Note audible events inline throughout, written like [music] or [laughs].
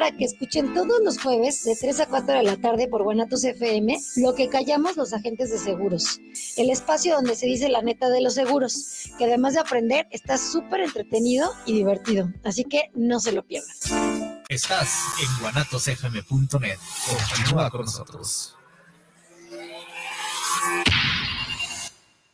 invitar a que escuchen todos los jueves de 3 a 4 de la tarde por Guanatos FM lo que callamos los agentes de seguros. El espacio donde se dice la neta de los seguros, que además de aprender está súper entretenido y divertido. Así que no se lo pierdan. Estás en guanatosfm.net. Continúa con nosotros.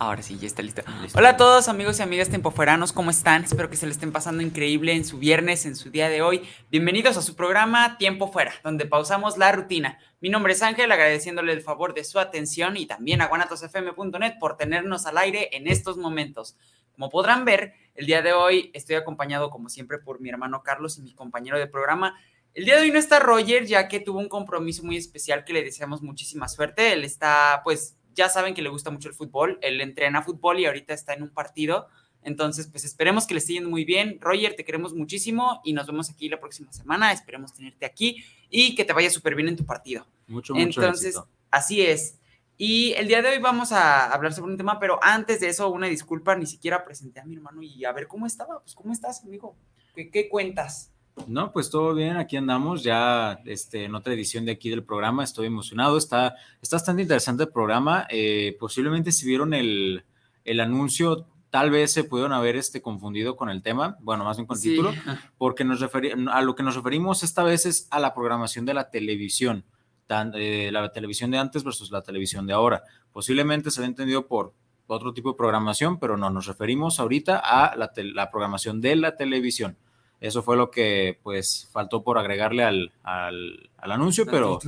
Ahora sí, ya está listo. Hola a todos amigos y amigas tempofueranos, ¿cómo están? Espero que se le estén pasando increíble en su viernes, en su día de hoy. Bienvenidos a su programa Tiempo Fuera, donde pausamos la rutina. Mi nombre es Ángel, agradeciéndole el favor de su atención y también a guanatosfm.net por tenernos al aire en estos momentos. Como podrán ver, el día de hoy estoy acompañado como siempre por mi hermano Carlos y mi compañero de programa. El día de hoy no está Roger, ya que tuvo un compromiso muy especial que le deseamos muchísima suerte. Él está pues ya saben que le gusta mucho el fútbol, él entrena fútbol y ahorita está en un partido. Entonces, pues esperemos que le esté yendo muy bien. Roger, te queremos muchísimo y nos vemos aquí la próxima semana. Esperemos tenerte aquí y que te vaya súper bien en tu partido. Mucho, mucho Entonces, así es. Y el día de hoy vamos a hablar sobre un tema, pero antes de eso, una disculpa, ni siquiera presenté a mi hermano y a ver cómo estaba. Pues, ¿cómo estás, amigo? ¿Qué, qué cuentas? No, pues todo bien, aquí andamos ya este, en otra edición de aquí del programa, estoy emocionado, está, está bastante interesante el programa, eh, posiblemente si vieron el, el, anuncio, tal vez se pudieron haber este, confundido con el tema, bueno, más bien con el Sí. título, [laughs] porque nos a lo que nos referimos esta vez es a la programación de la televisión, tan- eh, la televisión de antes versus la televisión de ahora. Posiblemente se ha entendido por otro tipo de programación, pero no, nos referimos ahorita a la, la programación de la televisión. Eso fue lo que pues faltó por agregarle al, al, al anuncio, pero,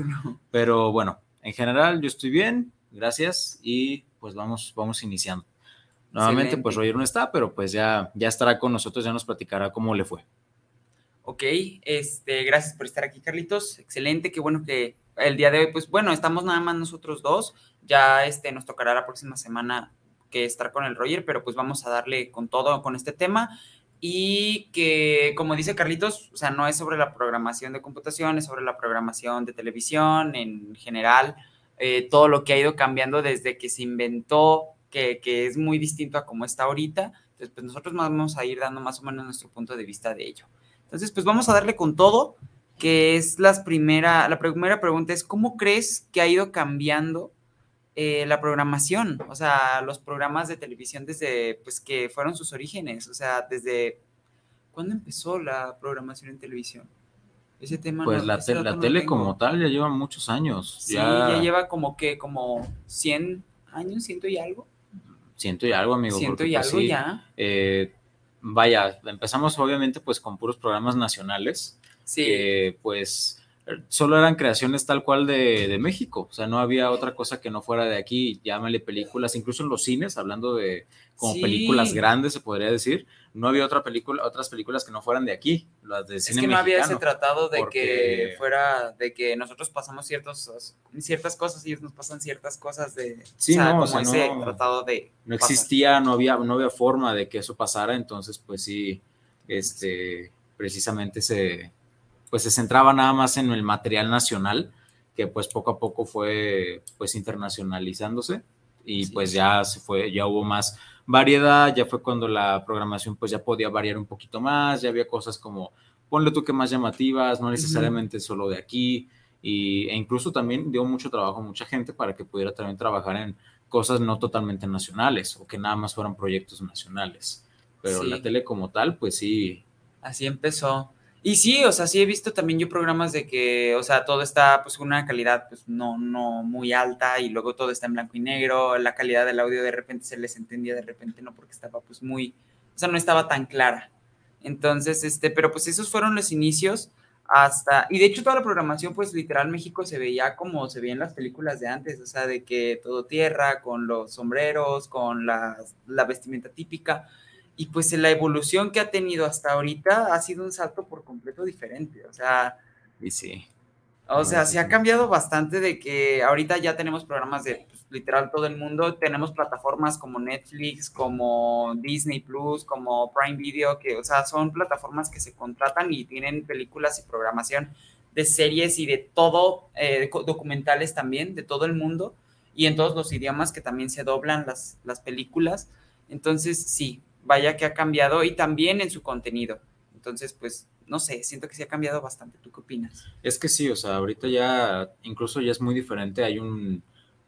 pero bueno, en general yo estoy bien, gracias y pues vamos, vamos iniciando. Nuevamente pues Excelente. Roger no está, pero pues ya, ya estará con nosotros, ya nos platicará cómo le fue. Ok, este, gracias por estar aquí, Carlitos. Excelente, qué bueno que el día de hoy, pues bueno, estamos nada más nosotros dos. Ya este, nos tocará la próxima semana que estar con el Roger, pero pues vamos a darle con todo con este tema. Y que, como dice Carlitos, o sea, no es sobre la programación de computación, es sobre la programación de televisión en general, eh, todo lo que ha ido cambiando desde que se inventó, que, que es muy distinto a como está ahorita. Entonces, pues nosotros vamos a ir dando más o menos nuestro punto de vista de ello. Entonces, pues vamos a darle con todo, que es las primera, la primera pregunta es, ¿cómo crees que ha ido cambiando eh, la programación? O sea, los programas de televisión desde, pues, que fueron sus orígenes, o sea, desde, ¿cuándo empezó la programación en televisión? Ese tema Pues no- la, te- la no tele tengo. como tal ya lleva muchos años. Sí, ya, ya lleva como que, como 100 años, ciento y algo. Siento y algo, amigo. Ciento y pues, algo sí, ya. eh, vaya, empezamos obviamente pues con puros programas nacionales. Sí. que pues solo eran creaciones tal cual de, de México, o sea, no había otra cosa que no fuera de aquí, llámale películas, incluso en los cines, hablando de como Sí. películas grandes, se podría decir, no había otra película, otras películas que no fueran de aquí, las de Es cine que no había ese tratado de que fuera, de que nosotros pasamos ciertos, ciertas cosas y ellos nos pasan ciertas cosas de, Sí, no, o como sea, ese no- tratado de no pasar. existía, no había, no había forma de que eso pasara, entonces pues sí, este, precisamente se, pues se centraba nada más en el material nacional, que pues poco a poco fue pues internacionalizándose y Sí. pues ya se fue, ya hubo más variedad, ya fue cuando la programación pues ya podía variar un poquito más, ya había cosas como, ponle tú que más llamativas, no necesariamente solo de aquí, y, e incluso también dio mucho trabajo a mucha gente para que pudiera también trabajar en cosas no totalmente nacionales o que nada más fueran proyectos nacionales. Pero Sí. la tele como tal, pues sí, Así empezó. Y sí, o sea, sí he visto también yo programas de que, o sea, todo está pues con una calidad pues no, no muy alta y luego todo está en blanco y negro, la calidad del audio de repente se les entendía, de repente no, porque estaba pues muy, o sea, no estaba tan clara. Entonces, este, pero pues esos fueron los inicios hasta, y de hecho toda la programación pues literal México se veía como se veía en las películas de antes, o sea, de que todo tierra, con los sombreros, con la, la vestimenta típica. Y pues la evolución que ha tenido hasta ahorita ha sido un salto por completo diferente. O sea, Y sí. o sea, sí, se ha cambiado bastante de que ahorita ya tenemos programas de pues, literal todo el mundo, tenemos plataformas como Netflix, como Disney Plus, como Prime Video, que, o sea, son plataformas que se contratan y tienen películas y programación de series y de todo, eh, documentales también, de todo el mundo, y en todos los idiomas que también se doblan las, las películas. Entonces, sí, vaya que ha cambiado y también en su contenido. Entonces, pues, no sé, siento que sí ha cambiado bastante. ¿Tú qué opinas? Es que sí, o sea, ahorita ya incluso ya es muy diferente, hay un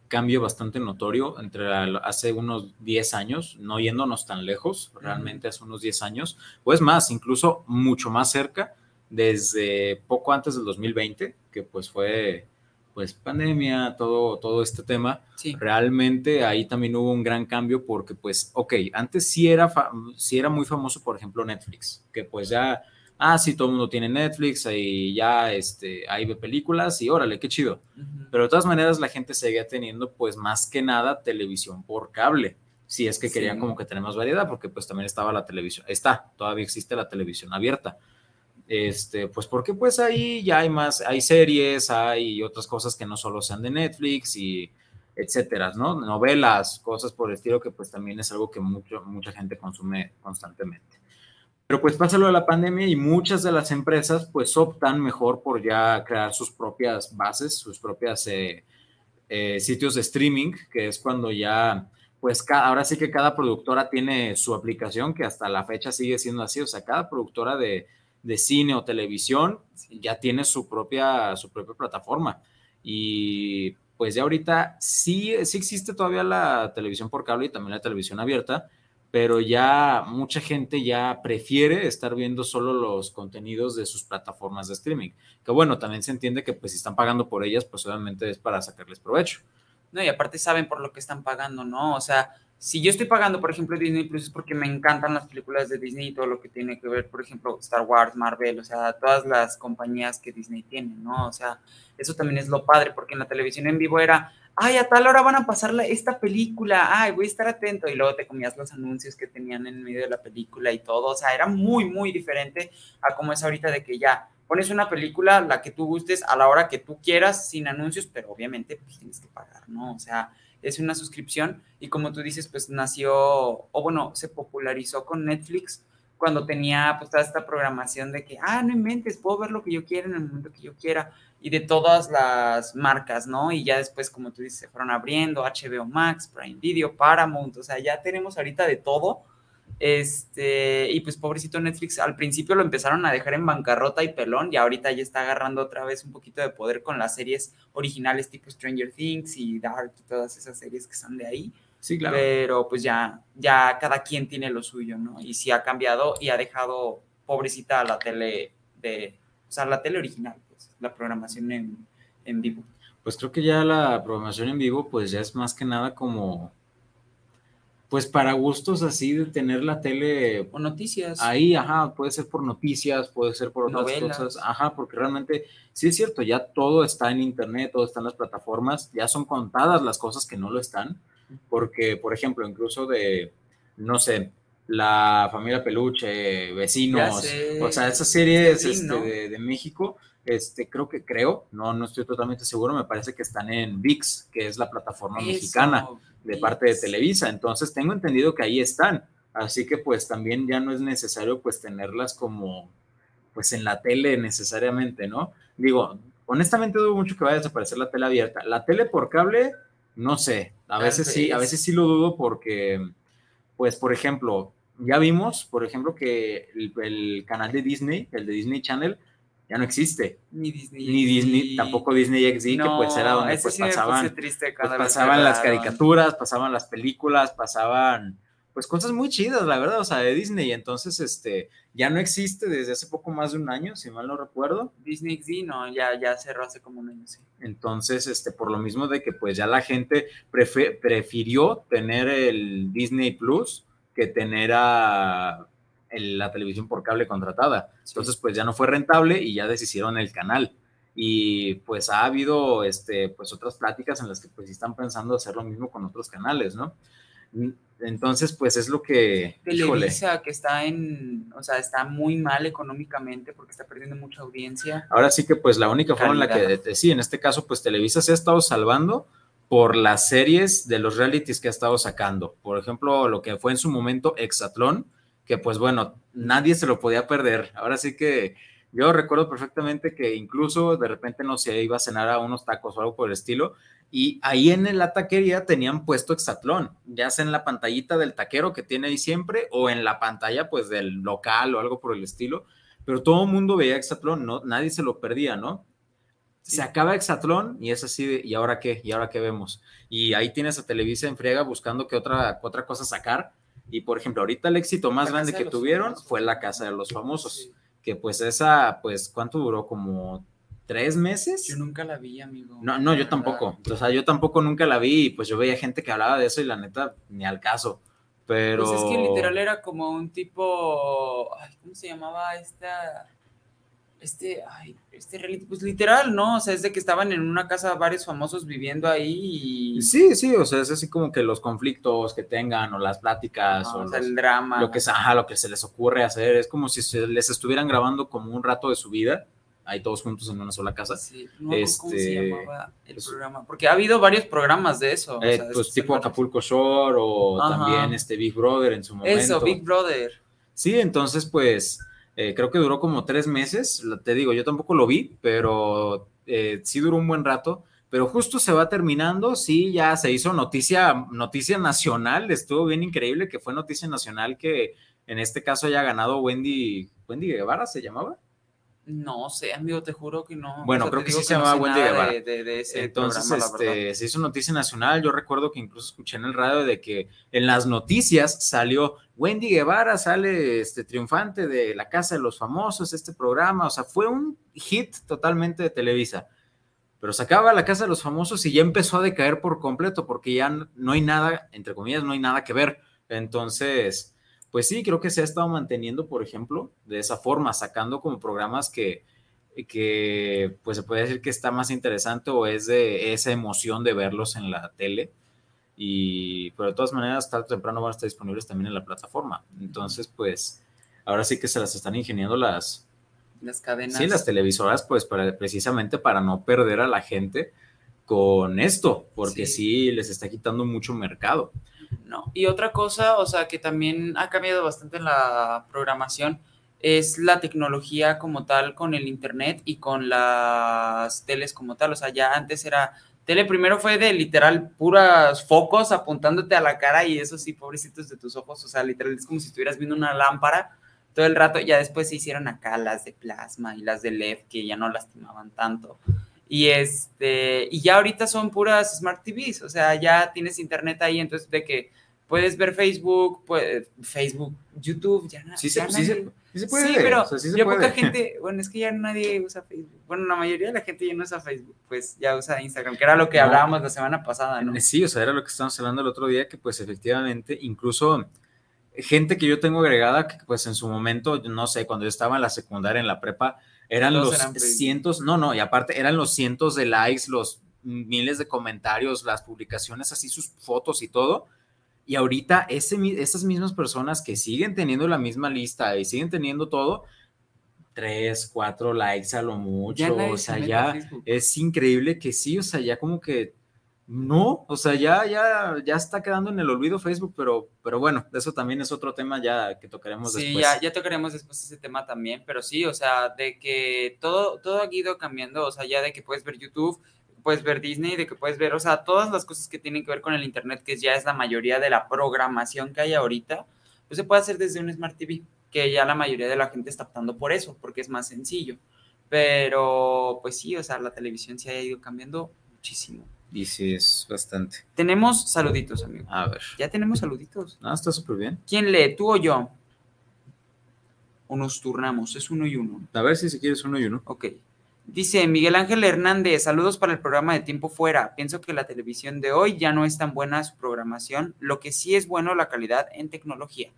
cambio bastante notorio entre la- hace unos 10 años, no yéndonos tan lejos, realmente hace unos 10 años, pues más, incluso mucho más cerca, desde poco antes del 2020, que pues fue pues pandemia, todo, todo este tema, Sí. realmente ahí también hubo un gran cambio porque pues, ok, antes sí era, sí era muy famoso, por ejemplo, Netflix, que pues ya, ah, sí, todo el mundo tiene Netflix y ya, este, ahí ve películas y órale, qué chido. Ujú. Pero de todas maneras la gente seguía teniendo pues más que nada televisión por cable, si es que Sí. querían como que tener más variedad, porque pues también estaba la televisión, está, todavía existe la televisión abierta. Este, pues porque pues ahí ya hay más, hay series, hay otras cosas que no solo sean de Netflix y etcétera, ¿no? Novelas, cosas por el estilo que pues también es algo que mucho, mucha gente consume constantemente. Pero pues pasa lo de la pandemia y muchas de las empresas pues optan mejor por ya crear sus propias bases, sus propias eh, eh, sitios de streaming, que es cuando ya pues ca- ahora sí que cada productora tiene su aplicación, que hasta la fecha sigue siendo así, o sea, cada productora de, de cine o televisión ya tiene su propia, su propia plataforma. Y pues ya ahorita sí, sí existe todavía la televisión por cable y también la televisión abierta, pero ya mucha gente ya prefiere estar viendo solo los contenidos de sus plataformas de streaming. Que bueno, también se entiende que pues si están pagando por ellas, pues obviamente es para sacarles provecho. No, y aparte saben por lo que están pagando, ¿no? O sea, si yo estoy pagando, por ejemplo, Disney Plus es porque me encantan las películas de Disney y todo lo que tiene que ver, por ejemplo, Star Wars, Marvel, o sea, todas las compañías que Disney tiene, ¿no? O sea, eso también es lo padre, porque en la televisión en vivo era, ay, a tal hora van a pasar la- esta película, ay, voy a estar atento, y luego te comías los anuncios que tenían en medio de la película y todo, o sea, era muy, muy diferente a como es ahorita de que ya pones una película, la que tú gustes, a la hora que tú quieras, sin anuncios, pero obviamente pues tienes que pagar, ¿no? O sea, es una suscripción y como tú dices, pues nació, o bueno, se popularizó con Netflix cuando tenía pues toda esta programación de que, ah, no inventes, puedo ver lo que yo quiera en el momento que yo quiera y de todas las marcas, ¿no? Y ya después, como tú dices, se fueron abriendo HBO Max, Prime Video, Paramount, o sea, ya tenemos ahorita de todo. Este, y pues pobrecito Netflix, al principio lo empezaron a dejar en bancarrota y pelón, y ahorita ya está agarrando otra vez un poquito de poder con las series originales tipo Stranger Things y Dark y todas esas series que son de ahí. Sí, Pero pues ya, ya cada quien tiene lo suyo, ¿no? Y sí ha cambiado y ha dejado pobrecita a la tele de, o sea, la tele original, pues, la programación en, en vivo. Pues creo que ya la programación en vivo, pues ya es más que nada como, pues para gustos así de tener la tele O noticias. ahí, ajá, puede ser por noticias, puede ser por otras Novelas. cosas, ajá, porque realmente sí es cierto, ya todo está en internet, todo está en las plataformas, ya son contadas las cosas que no lo están, porque, por ejemplo, incluso de, no sé, la familia Peluche, vecinos, o sea, esas series este, de, de México, este, creo que creo, no, no estoy totalmente seguro, me parece que están en VIX, que es la plataforma Eso, mexicana de parte de ViX. Televisa. Entonces tengo entendido que ahí están. Así que pues también ya no es necesario pues tenerlas como pues en la tele necesariamente, ¿no? Digo, honestamente dudo mucho que vaya a desaparecer la tele abierta. La tele por cable, no sé. A veces sí, a veces sí lo dudo porque pues por ejemplo, ya vimos, por ejemplo, que el, el canal de Disney, el de Disney Channel, ya no existe. Ni Disney. Ni Disney, tampoco Disney XD, que pues era donde pues sí pasaban triste pues pasaban las caricaturas, pasaban las películas, pasaban pues cosas muy chidas, la verdad, o sea, de Disney. Entonces, este, ya no existe desde hace poco más de un año, si mal no recuerdo. Disney XD, no, ya, ya cerró hace como un año, sí. Entonces, este, por lo mismo de que pues ya la gente prefirió tener el Disney Plus que tener a el- la televisión por cable contratada. Entonces, pues ya no fue rentable y ya deshicieron el canal. Y pues ha habido este, pues otras pláticas en las que pues están pensando hacer lo mismo con otros canales, ¿no? Entonces, pues es lo que, híjole, Televisa, que está en, o sea, está muy mal económicamente porque está perdiendo mucha audiencia. ahora sí que pues la única forma en la Calidad. que, sí, en este caso, pues Televisa se ha estado salvando por las series de los realities que ha estado sacando. Por ejemplo, lo que fue en su momento Exatlón, que pues bueno, nadie se lo podía perder. Ahora sí que yo recuerdo perfectamente que incluso de repente no se iba a cenar a unos tacos o algo por el estilo. Y ahí en la taquería tenían puesto Exatlón, ya sea en la pantallita del taquero que tiene ahí siempre o en la pantalla pues del local o algo por el estilo. Pero todo el mundo veía Exatlón, ¿no? Nadie se lo perdía, ¿no? Sí. Se acaba Exatlón y es así de, ¿y ahora qué? ¿Y ahora qué vemos? Y ahí tienes a Televisa en friega buscando qué otra, otra cosa sacar. Y por ejemplo, ahorita el éxito más La grande que tuvieron Famosos. fue La Casa de los Famosos. Sí. Que pues esa, pues, ¿cuánto duró? Como tres meses. Yo nunca la vi, amigo. No, no, yo tampoco. O sea, yo tampoco nunca la vi y pues yo veía gente que hablaba de eso y la neta, ni al caso. Pero... Pues es que literal era como un tipo, ay, ¿cómo se llamaba esta? Este, ay, este reality, pues literal, ¿no? O sea, es de que estaban en una casa varios famosos viviendo ahí y Sí, sí, o sea, es así como que los conflictos que tengan o las pláticas o o sea, los- el drama. lo que, ajá, lo que se les ocurre hacer. Es como si se les estuvieran grabando como un rato de su vida, ahí todos juntos en una sola casa. Sí, no cómo se Este, llamaba el pues- programa, porque ha habido varios programas de eso. o Eh, sea, pues tipo. Acapulco Shore o Ajá. también este Big Brother en su momento. Eso, Big Brother. Sí, entonces pues eh, creo que duró como tres meses, te digo, yo tampoco lo vi, pero eh, sí duró un buen rato, pero justo se va terminando, sí, ya se hizo noticia, noticia nacional, estuvo bien increíble que fue noticia nacional que en este caso haya ganado Wendy, Wendy Guevara se llamaba. No sé, amigo, te juro que no. Bueno, O sea, creo que sí se llamaba Wendy Guevara. De, de- de ese Entonces, programa, este, se hizo noticia nacional. Yo recuerdo que incluso escuché en el radio de que en las noticias salió Wendy Guevara, sale este triunfante de la Casa de los Famosos, este programa. O sea, fue un hit totalmente de Televisa. Pero se acaba la Casa de los Famosos y ya empezó a decaer por completo, porque ya no hay nada, entre comillas, no hay nada que ver. Entonces, pues sí, creo que se ha estado manteniendo, por ejemplo, de esa forma, sacando como programas que, que pues se puede decir que está más interesante o es de esa emoción de verlos en la tele. Y, pero de todas maneras, tarde o temprano van a estar disponibles también en la plataforma. Entonces, pues, ahora sí que se las están ingeniando las, Las cadenas. sí, las televisoras, pues, para, precisamente para no perder a la gente con esto, porque Sí. sí les está quitando mucho mercado. No. Y otra cosa, o sea, que también ha cambiado bastante en la programación es la tecnología como tal con el internet y con las teles como tal. O sea, ya antes era tele, primero fue de literal puras focos apuntándote a la cara y eso sí, pobrecitos de tus ojos. O sea, literal es como si estuvieras viendo una lámpara todo el rato. Ya después se hicieron acá las de plasma y las de LED que ya no lastimaban tanto. Y este, y ya ahorita son puras Smart TVs, o sea, ya tienes internet ahí, entonces de que puedes ver Facebook, pues, Facebook, YouTube, ya, na- Sí ya se, sí se- nadie- sí se puede. Sí, pero o sea, sí se ya puede. poca gente, bueno, es que ya nadie usa Facebook. Bueno, la mayoría de la gente ya no usa Facebook, pues ya usa Instagram, que era lo que No. hablábamos la semana pasada, ¿no? Sí, o sea, era lo que estábamos hablando el otro día, que pues efectivamente, incluso gente que yo tengo agregada, que pues en su momento, no sé, cuando yo estaba en la secundaria, en la prepa, eran Todos los eran cientos, no, no, y aparte eran los cientos de likes, los miles de comentarios, las publicaciones, así sus fotos y todo. Y ahorita ese, esas mismas personas que siguen teniendo la misma lista y siguen teniendo todo, tres, cuatro likes a lo mucho, o se sea, ya es increíble que sí, o sea, ya como que no, o sea, ya, ya, ya está quedando en el olvido Facebook, pero, pero bueno, eso también es otro tema ya que tocaremos Sí, después. ya, ya tocaremos después ese tema también, pero sí, o sea, de que todo, todo ha ido cambiando, o sea, ya de que puedes ver YouTube, puedes ver Disney, de que puedes ver, o sea, todas las cosas que tienen que ver con el Internet, que ya es la mayoría de la programación que hay ahorita, pues se puede hacer desde un Smart TV, que ya la mayoría de la gente está optando por eso, porque es más sencillo. Pero, pues sí, o sea, la televisión se ha ido cambiando muchísimo. Y sí, es bastante. Tenemos saluditos, amigo. A ver, Ya tenemos saluditos. no, está súper bien. ¿Quién lee, tú o yo? O nos turnamos, es uno y uno. A ver si si quieres uno y uno. Ok. Dice Miguel Ángel Hernández, saludos para el programa de Tiempo Fuera. Pienso que la televisión de hoy ya no es tan buena su programación, lo que sí es bueno la calidad en tecnología.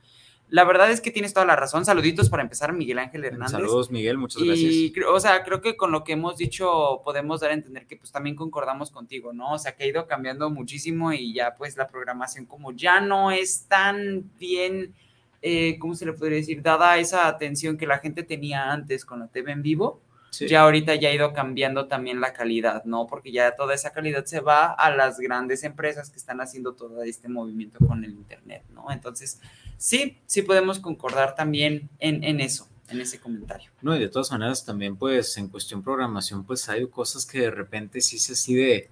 La verdad es que tienes toda la razón. Saluditos para empezar, Miguel Ángel Hernández. Saludos, Miguel, muchas y, gracias. O sea, creo que con lo que hemos dicho podemos dar a entender que pues también concordamos contigo, ¿no? O sea, que ha ido cambiando muchísimo y ya pues la programación como ya no es tan bien, eh, ¿cómo se le podría decir? Dada esa atención que la gente tenía antes con la TV en vivo, Sí. ya ahorita ya ha ido cambiando también la calidad, ¿no? Porque ya toda esa calidad se va a las grandes empresas que están haciendo todo este movimiento con el Internet, ¿no? Entonces, sí, sí podemos concordar también en, en eso, en ese comentario. No, y de todas maneras también pues en cuestión programación pues hay cosas que de repente sí se así de...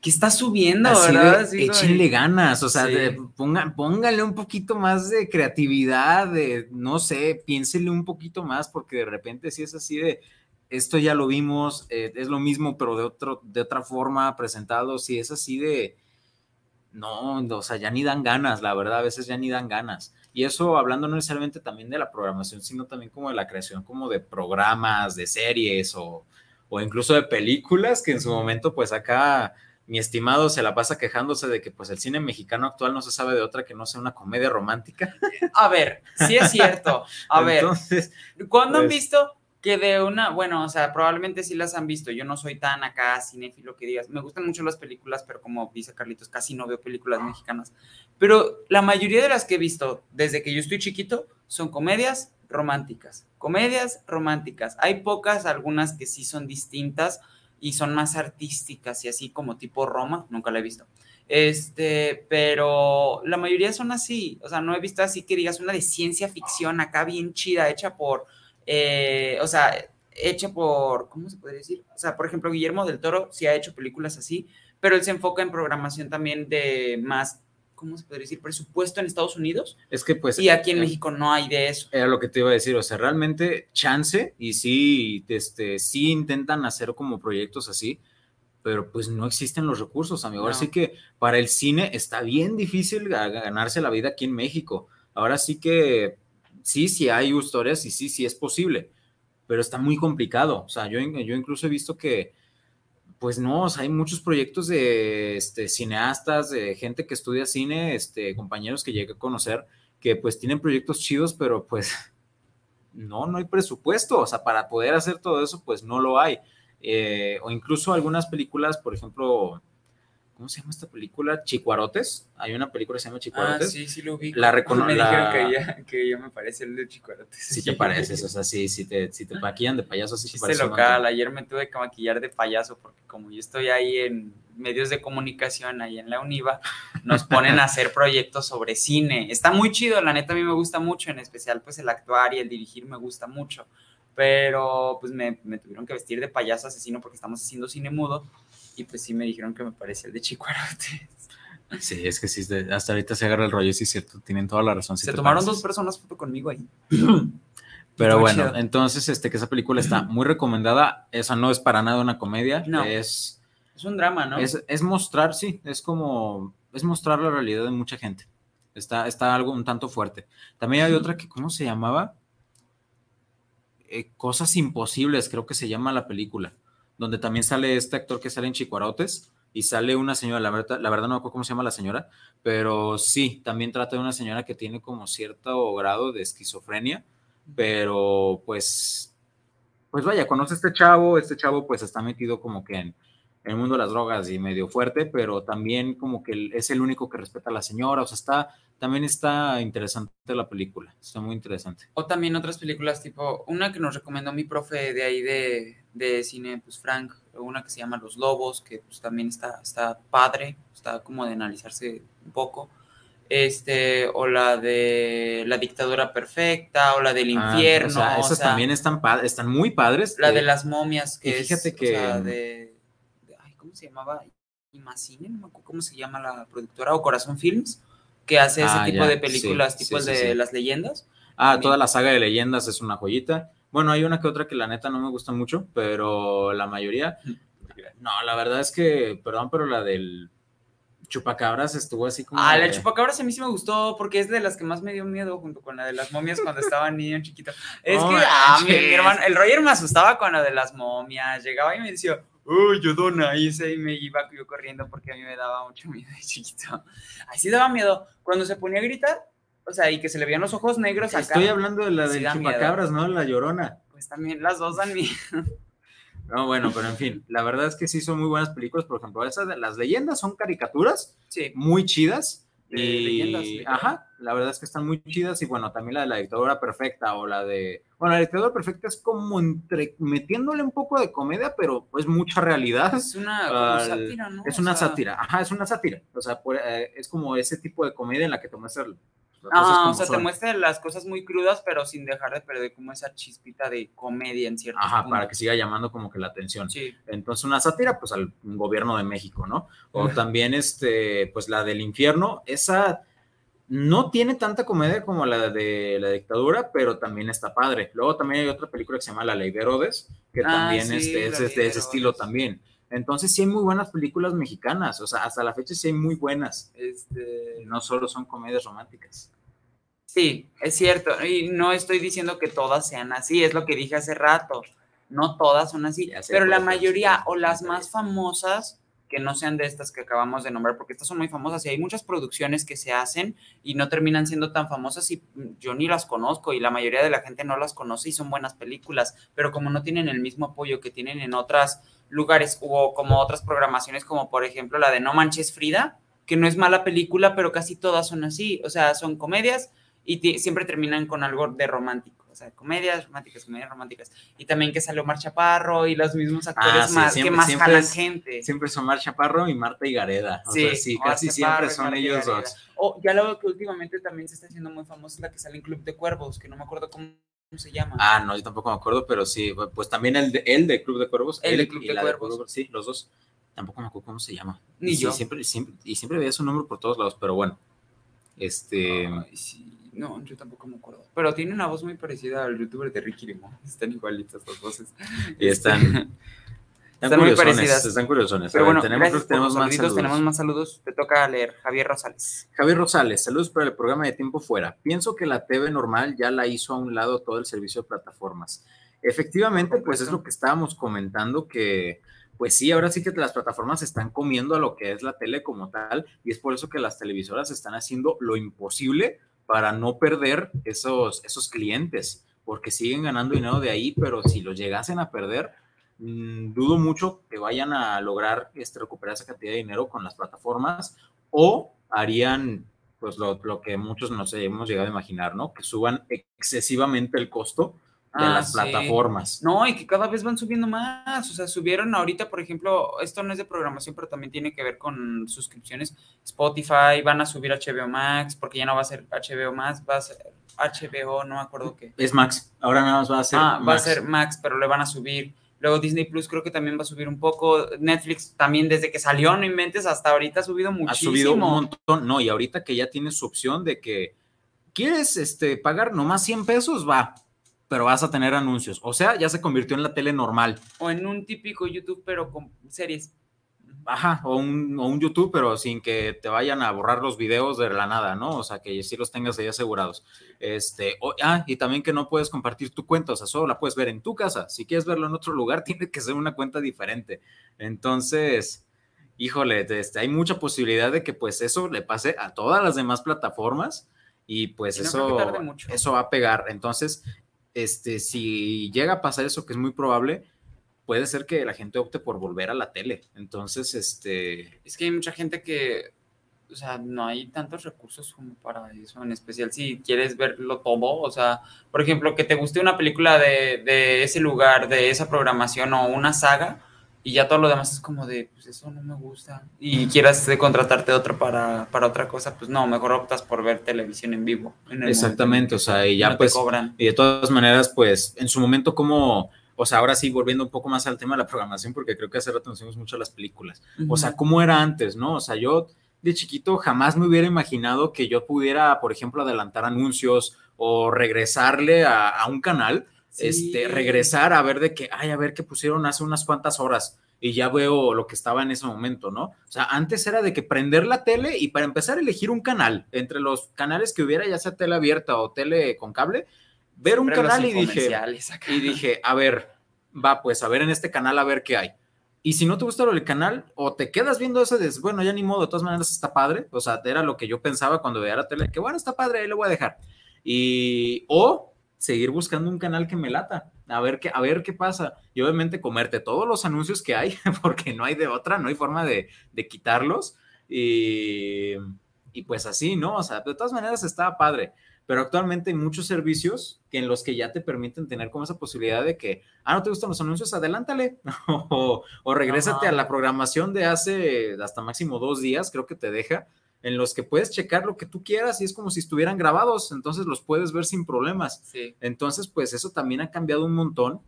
Que está subiendo, así ¿verdad? de, échenle ganas, o sea, Sí. de- ponga- póngale un poquito más de creatividad, de, no sé, piénsele un poquito más, porque de repente sí es así de, esto ya lo vimos, eh, es lo mismo, pero de, otro, de otra forma presentado, sí es así de, no, o sea, ya ni dan ganas, la verdad, a veces ya ni dan ganas. Y eso hablando no necesariamente también de la programación, sino también como de la creación, como de programas, de series o, o incluso de películas, que en su momento, pues acá mi estimado se la pasa quejándose de que pues el cine mexicano actual no se sabe de otra que no sea una comedia romántica. A ver, sí es cierto. A ver, Entonces, ¿cuándo han pues- visto que de una, bueno, o sea, probablemente sí las han visto, yo no soy tan acá cinéfilo que digas, me gustan mucho las películas, pero como dice Carlitos, casi no veo películas mexicanas, pero la mayoría de las que he visto desde que yo estoy chiquito son comedias románticas, comedias románticas, hay pocas, algunas que sí son distintas y son más artísticas y así como tipo Roma, nunca la he visto. Este, pero la mayoría son así, o sea, no he visto así que digas una de ciencia ficción acá bien chida, hecha por eh, o sea, hecha por, ¿cómo se podría decir? O sea, por ejemplo, Guillermo del Toro sí ha hecho películas así, pero él se enfoca en programación también de más, ¿cómo se podría decir? Presupuesto en Estados Unidos es que pues... y aquí en eh, México no hay de eso. Era lo que te iba a decir, o sea, realmente chance y sí, este, sí intentan hacer como proyectos así, pero pues no existen los recursos, amigo. Ahora No. sí que para el cine está bien difícil ga- ganarse la vida aquí en México. Ahora sí que sí, sí hay historias y sí, sí es posible, pero está muy complicado. O sea, yo, yo incluso he visto que, pues no, o sea, hay muchos proyectos de este, cineastas, de gente que estudia cine, este, compañeros que llegué a conocer, que pues tienen proyectos chidos, pero pues [laughs] no, no hay presupuesto. O sea, para poder hacer todo eso, pues no lo hay. Eh, o incluso algunas películas, por ejemplo, ¿cómo se llama esta película? Chicuarotes. Hay una película que se llama Ah, Chicuarotes. sí, sí lo vi. La recono- [laughs] Me la- dijeron que, ya, que yo me parece el de Chicuarotes. Si te [laughs] pareces, o sea, sí, si te, si te maquillan de payaso, sí te parece un local, ayer me tuve que maquillar de payaso porque como yo estoy ahí en medios de comunicación, ahí en la UNIVA, nos ponen a [laughs] hacer proyectos sobre cine. Está muy chido, la neta a mí me gusta mucho, en especial pues el actuar y el dirigir me gusta mucho, pero pues me, me tuvieron que vestir de payaso asesino porque estamos haciendo cine mudo y pues sí me dijeron que me parecía el de Chicuarote. Sí, es que sí, hasta ahorita se agarra el rollo, sí es cierto, tienen toda la razón. Se tomaron pareces. dos personas foto conmigo ahí. [clears throat] Pero bueno, chido. entonces, este, que esa película está [clears throat] muy recomendada. Esa no es para nada una comedia. No. Es, Es un drama, ¿no? es, es mostrar, sí, es como, es mostrar la realidad de mucha gente. Está, está algo un tanto fuerte. También hay otra que, ¿cómo se llamaba? Eh, Cosas imposibles, creo que se llama la película, donde también sale este actor que sale en Chicuarotes y sale una señora, la verdad, la verdad no me acuerdo cómo se llama la señora, pero sí, también trata de una señora que tiene como cierto grado de esquizofrenia, pero pues, pues vaya, conoce a este chavo, este chavo pues está metido como que en, en el mundo de las drogas y medio fuerte, pero también como que es el único que respeta a la señora, o sea, está, también está interesante la película, está muy interesante. O también otras películas tipo, una que nos recomendó mi profe de ahí de, de cine, pues Frank, una que se llama Los Lobos, que pues también está, está padre, está como de analizarse un poco. Este, o la de La Dictadura Perfecta, o la del Ah, Infierno. o sea, o esas sea, también están, están muy padres. La eh, de las momias, que fíjate es, o que- sea, de, de- ay, ¿cómo se llamaba? Imacine, no me acuerdo cómo se llama la productora, o Corazón Films, que hace ese Ah, tipo ya, de películas, sí, tipo sí, el sí, de sí. las leyendas. Ah, También. toda la saga de leyendas es una joyita. Bueno, hay una que otra que la neta no me gusta mucho, pero la mayoría. No, la verdad es que, perdón, pero la del chupacabras estuvo así como. Ah, la de- chupacabras a mí sí me gustó porque es de las que más me dio miedo junto con la de las momias cuando estaba [laughs] niño chiquito. Es que ah, mi hermano, el Roger me asustaba con la de las momias. Llegaba y me decía, uy, yo dona, y se- y me iba yo corriendo porque a mí me daba mucho miedo de chiquito. Así daba miedo. Cuando se ponía a gritar, O sea, y que se le veían los ojos negros acá. Estoy hablando de la Sí de da miedo. Chupacabras, ¿no? La Llorona. Pues también las dos dan miedo. No, bueno, pero en fin, la verdad es que sí son muy buenas películas. Por ejemplo, esas de las leyendas son caricaturas Sí. muy chidas. De y, leyendas, ajá, la verdad es que están muy chidas. Y bueno, también la de la dictadura perfecta o la de. Bueno, la dictadura perfecta es como entre metiéndole un poco de comedia, pero es mucha realidad. Es una sátira, ¿no? Es O una sea, sátira, ajá, es una sátira. O sea, por- eh, es como ese tipo de comedia en la que te muestra como o sea, te muestra las cosas muy crudas, pero sin dejar de perder como esa chispita de comedia en cierto Ajá, para que siga llamando como que la atención. Sí. Entonces, una sátira, pues al gobierno de México, ¿no? O también, este, pues la del infierno, esa no tiene tanta comedia como la de la dictadura, pero también está padre. Luego también hay otra película que se llama La Ley de Herodes, que Ah, también sí, este, es Ley de ese estilo también. Entonces, sí hay muy buenas películas mexicanas, o sea, hasta la fecha sí hay muy buenas. Este, No solo son comedias románticas. Sí, es cierto. Y no estoy diciendo que todas sean así, es lo que dije hace rato. No todas son así, pero la mayoría o las más famosas que no sean de estas que acabamos de nombrar, porque estas son muy famosas y hay muchas producciones que se hacen y no terminan siendo tan famosas y yo ni las conozco y la mayoría de la gente no las conoce y son buenas películas, pero como no tienen el mismo apoyo que tienen en otros lugares o como otras programaciones como por ejemplo la de No Manches Frida, que no es mala película, pero casi todas son así, o sea, son comedias y siempre terminan con algo de romántico, o sea, comedias románticas, comedias románticas. Y también que sale Omar Chaparro y los mismos actores Ah, sí, más, siempre- que más jalan es- gente. Siempre son Mar Chaparro y Marta y Gareda. O sea, sí, casi siempre son ellos dos. O ya lo que últimamente también se está haciendo muy famosa es la que sale en Club de Cuervos, que no me acuerdo cómo se llama. Ah, no, yo tampoco me acuerdo, pero sí, pues también el de, el de Club de Cuervos. El de Club de Cuervos. sí, los dos. Tampoco me acuerdo cómo se llama. Ni y sí, yo. siempre, siempre, y siempre veía su nombre por todos lados, pero bueno. Este. Ay, sí. No, yo tampoco me acuerdo. Pero tiene una voz muy parecida al youtuber de Ricky Limón. Están igualitas las voces. Y están. Están, muy parecidas. Están curiosones. Pero ver, tenemos, gracias por tenemos los más saluditos, saludos. tenemos más saludos. Te toca leer, Javier Rosales. Javier Rosales, saludos para el programa de Tiempo Fuera. Pienso que la TV normal ya la hizo a un lado todo el servicio de plataformas. Efectivamente, pues es lo que estábamos comentando, que pues sí, ahora sí que las plataformas están comiendo a lo que es la tele como tal, y es por eso que las televisoras están haciendo lo imposible para no perder esos, esos clientes, porque siguen ganando dinero de ahí, pero si los llegasen a perder, mm, dudo mucho que vayan a lograr este, recuperar esa cantidad de dinero con las plataformas o harían pues lo, lo que muchos nos hemos llegado a imaginar, ¿no? Que suban excesivamente el costo de Ah, las sí. plataformas. No, y que cada vez van subiendo más. O sea, subieron ahorita, por ejemplo, esto no es de programación, pero también tiene que ver con suscripciones. Spotify, van a subir HBO Max, porque ya no va a ser HBO Max, va a ser HBO, no me acuerdo qué. Es Max, ahora nada más va a ser Ah, va a Max. ser Max, pero le van a subir. Luego Disney Plus creo que también va a subir un poco. Netflix también desde que salió, no inventes, hasta ahorita ha subido ha muchísimo. subido un montón, no, y ahorita que ya tienes su opción de que quieres este, pagar nomás 100 pesos, va, pero vas a tener anuncios. O sea, ya se convirtió en la tele normal. O en un típico YouTube, pero con series. Ajá, o un, o un YouTube, pero sin que te vayan a borrar los videos de la nada, ¿no? O sea, que sí los tengas ahí asegurados. Este, o- ah, y también que no puedes compartir tu cuenta, o sea, solo la puedes ver en tu casa. Si quieres verlo en otro lugar, [laughs] tiene que ser una cuenta diferente. Entonces, híjole, este, hay mucha posibilidad de que pues eso le pase a todas las demás plataformas y pues Y no creo eso, eso va a pegar. Entonces, este, si llega a pasar eso, que es muy probable, puede ser que la gente opte por volver a la tele. Entonces, este, Es que hay mucha gente que, o sea, no hay tantos recursos como para eso, en especial si quieres verlo todo, o sea, por ejemplo, que te guste una película de, de ese lugar, de esa programación o una saga, y ya todo lo demás es como de, pues eso no me gusta, y quieras de contratarte otra para, para otra cosa, pues no, mejor optas por ver televisión en vivo. en Exactamente, momento o sea, y ya no pues, y de todas maneras, pues, en su momento como, o sea, ahora sí, volviendo un poco más al tema de la [laughs] programación, porque creo que hace rato nos hicimos mucho a las películas. O sea, ¿cómo era antes, no? O sea, yo de chiquito jamás me hubiera imaginado que yo pudiera, por ejemplo, adelantar anuncios o regresarle a, a un canal, Sí. este, regresar a ver de que, ay, a ver qué pusieron hace unas cuantas horas y ya veo lo que estaba en ese momento, ¿no? O sea, antes era de que prender la tele y para empezar a elegir un canal, entre los canales que hubiera, ya sea tele abierta o tele con cable, ver un Siempre los canal y dije, y dije, a ver, va, pues a ver en este canal a ver qué hay. Y si no te gusta lo del canal, o te quedas viendo ese de, bueno, ya ni modo, de todas maneras está padre. O sea, era lo que yo pensaba cuando veía la tele, que bueno, está padre, ahí lo voy a dejar. Y, o seguir buscando un canal que me lata, a ver qué, a ver qué pasa. Y obviamente comerte todos los anuncios que hay, [laughs] porque no hay de otra, no hay forma de, de quitarlos. Y, y pues así, ¿no? O sea, de todas maneras estaba padre pero actualmente hay muchos servicios que en los que ya te permiten tener como esa posibilidad de que, ah, no te gustan los anuncios, adelántale, [laughs] o, o regrésate a la programación de hace hasta máximo dos días, creo que te deja, en los que puedes checar lo que tú quieras y es como si estuvieran grabados, entonces los puedes ver sin problemas. Sí. Entonces, pues eso también ha cambiado un montón.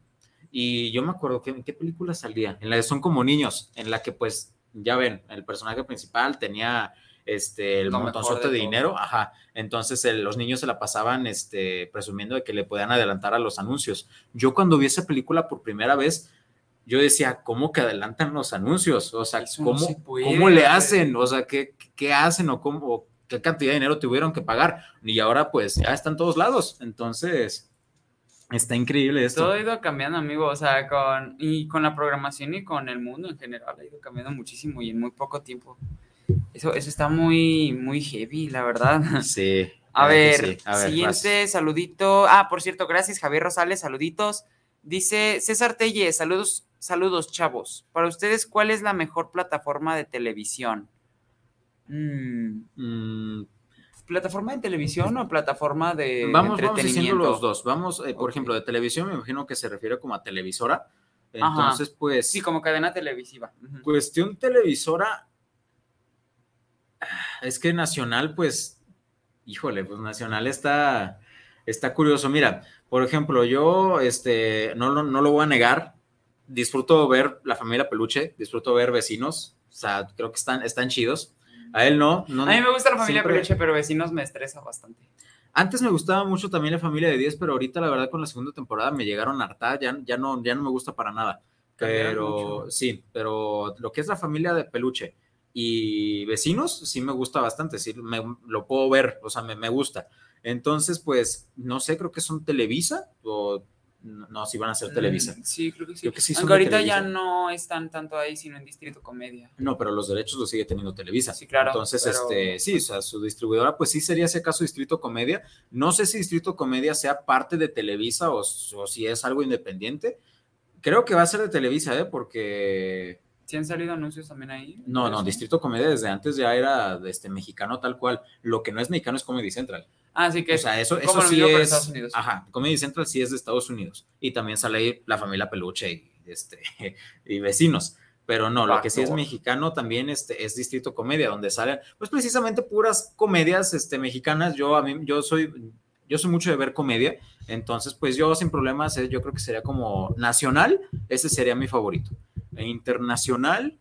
Y yo me acuerdo que en qué película salía, en la de Son como niños, en la que pues, ya ven, el personaje principal tenía este, el montonzote de, de dinero, ajá. Entonces el- los niños se la pasaban este, presumiendo de que le podían adelantar a los anuncios. Yo cuando vi esa película por primera vez, yo decía, ¿cómo que adelantan los anuncios? O sea, Eso no ¿cómo, puede, ¿cómo le hacen? O sea, ¿qué, qué hacen o cómo, o qué cantidad de dinero tuvieron que pagar? Y ahora pues ya están todos lados. Entonces, está increíble esto. Todo ha ido cambiando, amigo, o sea, con, y con la programación y con el mundo en general ha ido cambiando muchísimo y en muy poco tiempo. Eso, eso está muy, muy heavy, la verdad. Sí. A ver, que sí. A ver, siguiente vas. saludito. Ah, por cierto, gracias Javier Rosales, saluditos. Dice César Telle, saludos, saludos chavos. Para ustedes, ¿cuál es la mejor plataforma de televisión? Mm, Mm, ¿Plataforma de televisión o plataforma de vamos, vamos diciendo los dos. Vamos, eh, por ejemplo, de televisión, me imagino que se refiere como a televisora. Entonces, pues, Sí, como cadena televisiva. Ujú. cuestión televisora, es que Nacional, pues, híjole, pues Nacional está, está curioso. Mira, por ejemplo, yo, este, no, lo- no lo voy a negar, disfruto ver La Familia Peluche, disfruto ver Vecinos, o sea, creo que están, están chidos. A él no. no A mí me gusta la familia siempre- peluche, pero vecinos me estresa bastante. Antes me gustaba mucho también la familia de 10, pero ahorita la verdad con la segunda temporada me llegaron a hartar, ya, ya, no, ya no me gusta para nada. Pero sí, pero lo que es la familia de peluche y vecinos, sí me gusta bastante, sí, me, lo puedo ver, o sea, me, me gusta. Entonces, pues, no sé, creo que son Televisa o no, si van a ser Televisa. Mm, Sí, creo que sí. Creo que sí Aunque ahorita ya Televisa. no están tanto ahí, sino en Distrito Comedia. No, pero los derechos los sigue teniendo Televisa. Sí, claro, Entonces, pero- este, sí, o sea, su distribuidora, pues sí sería si acaso Distrito Comedia. No sé si Distrito Comedia sea parte de Televisa o, o si es algo independiente. Creo que va a ser de Televisa, ¿eh? Porque. ¿Sí han salido anuncios también ahí? No, no. Distrito Comedia desde antes ya era este, mexicano tal cual. Lo que no es mexicano es Comedy Central. Ah, sí que O sea, eso, eso sí es. Estados Unidos. Ajá, Comedy Central sí es de Estados Unidos. Y también sale ahí la familia Peluche y, este, [laughs] y vecinos. Pero no, lo que sí es mexicano también este, es Distrito Comedia, donde salen, pues precisamente puras comedias este, mexicanas. Yo, a mí, yo soy. Yo soy mucho de ver comedia, entonces pues yo sin problemas, eh, yo creo que sería como nacional, ese sería mi favorito. E internacional,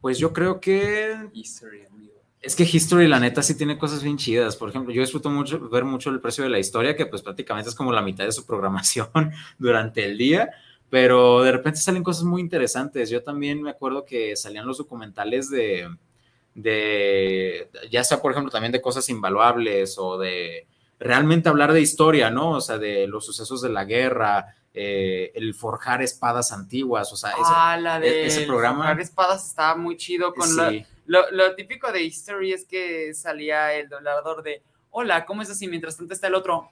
pues yo creo que History, amigo. es que History, la neta, sí tiene cosas bien chidas. Por ejemplo, yo disfruto mucho ver mucho el precio de la historia, que pues prácticamente es como la mitad de su programación [laughs] durante el día, pero de repente salen cosas muy interesantes. Yo también me acuerdo que salían los documentales de, de ya sea, por ejemplo, también de cosas invaluables o de realmente hablar de historia, ¿no? O sea, de los sucesos de la guerra, eh, el forjar espadas antiguas, o sea, eso- ah, la de ese programa- Forjar espadas estaba muy chido con lo- lo, lo típico de History es que salía el doblador de hola, ¿cómo es así? Mientras tanto está el otro.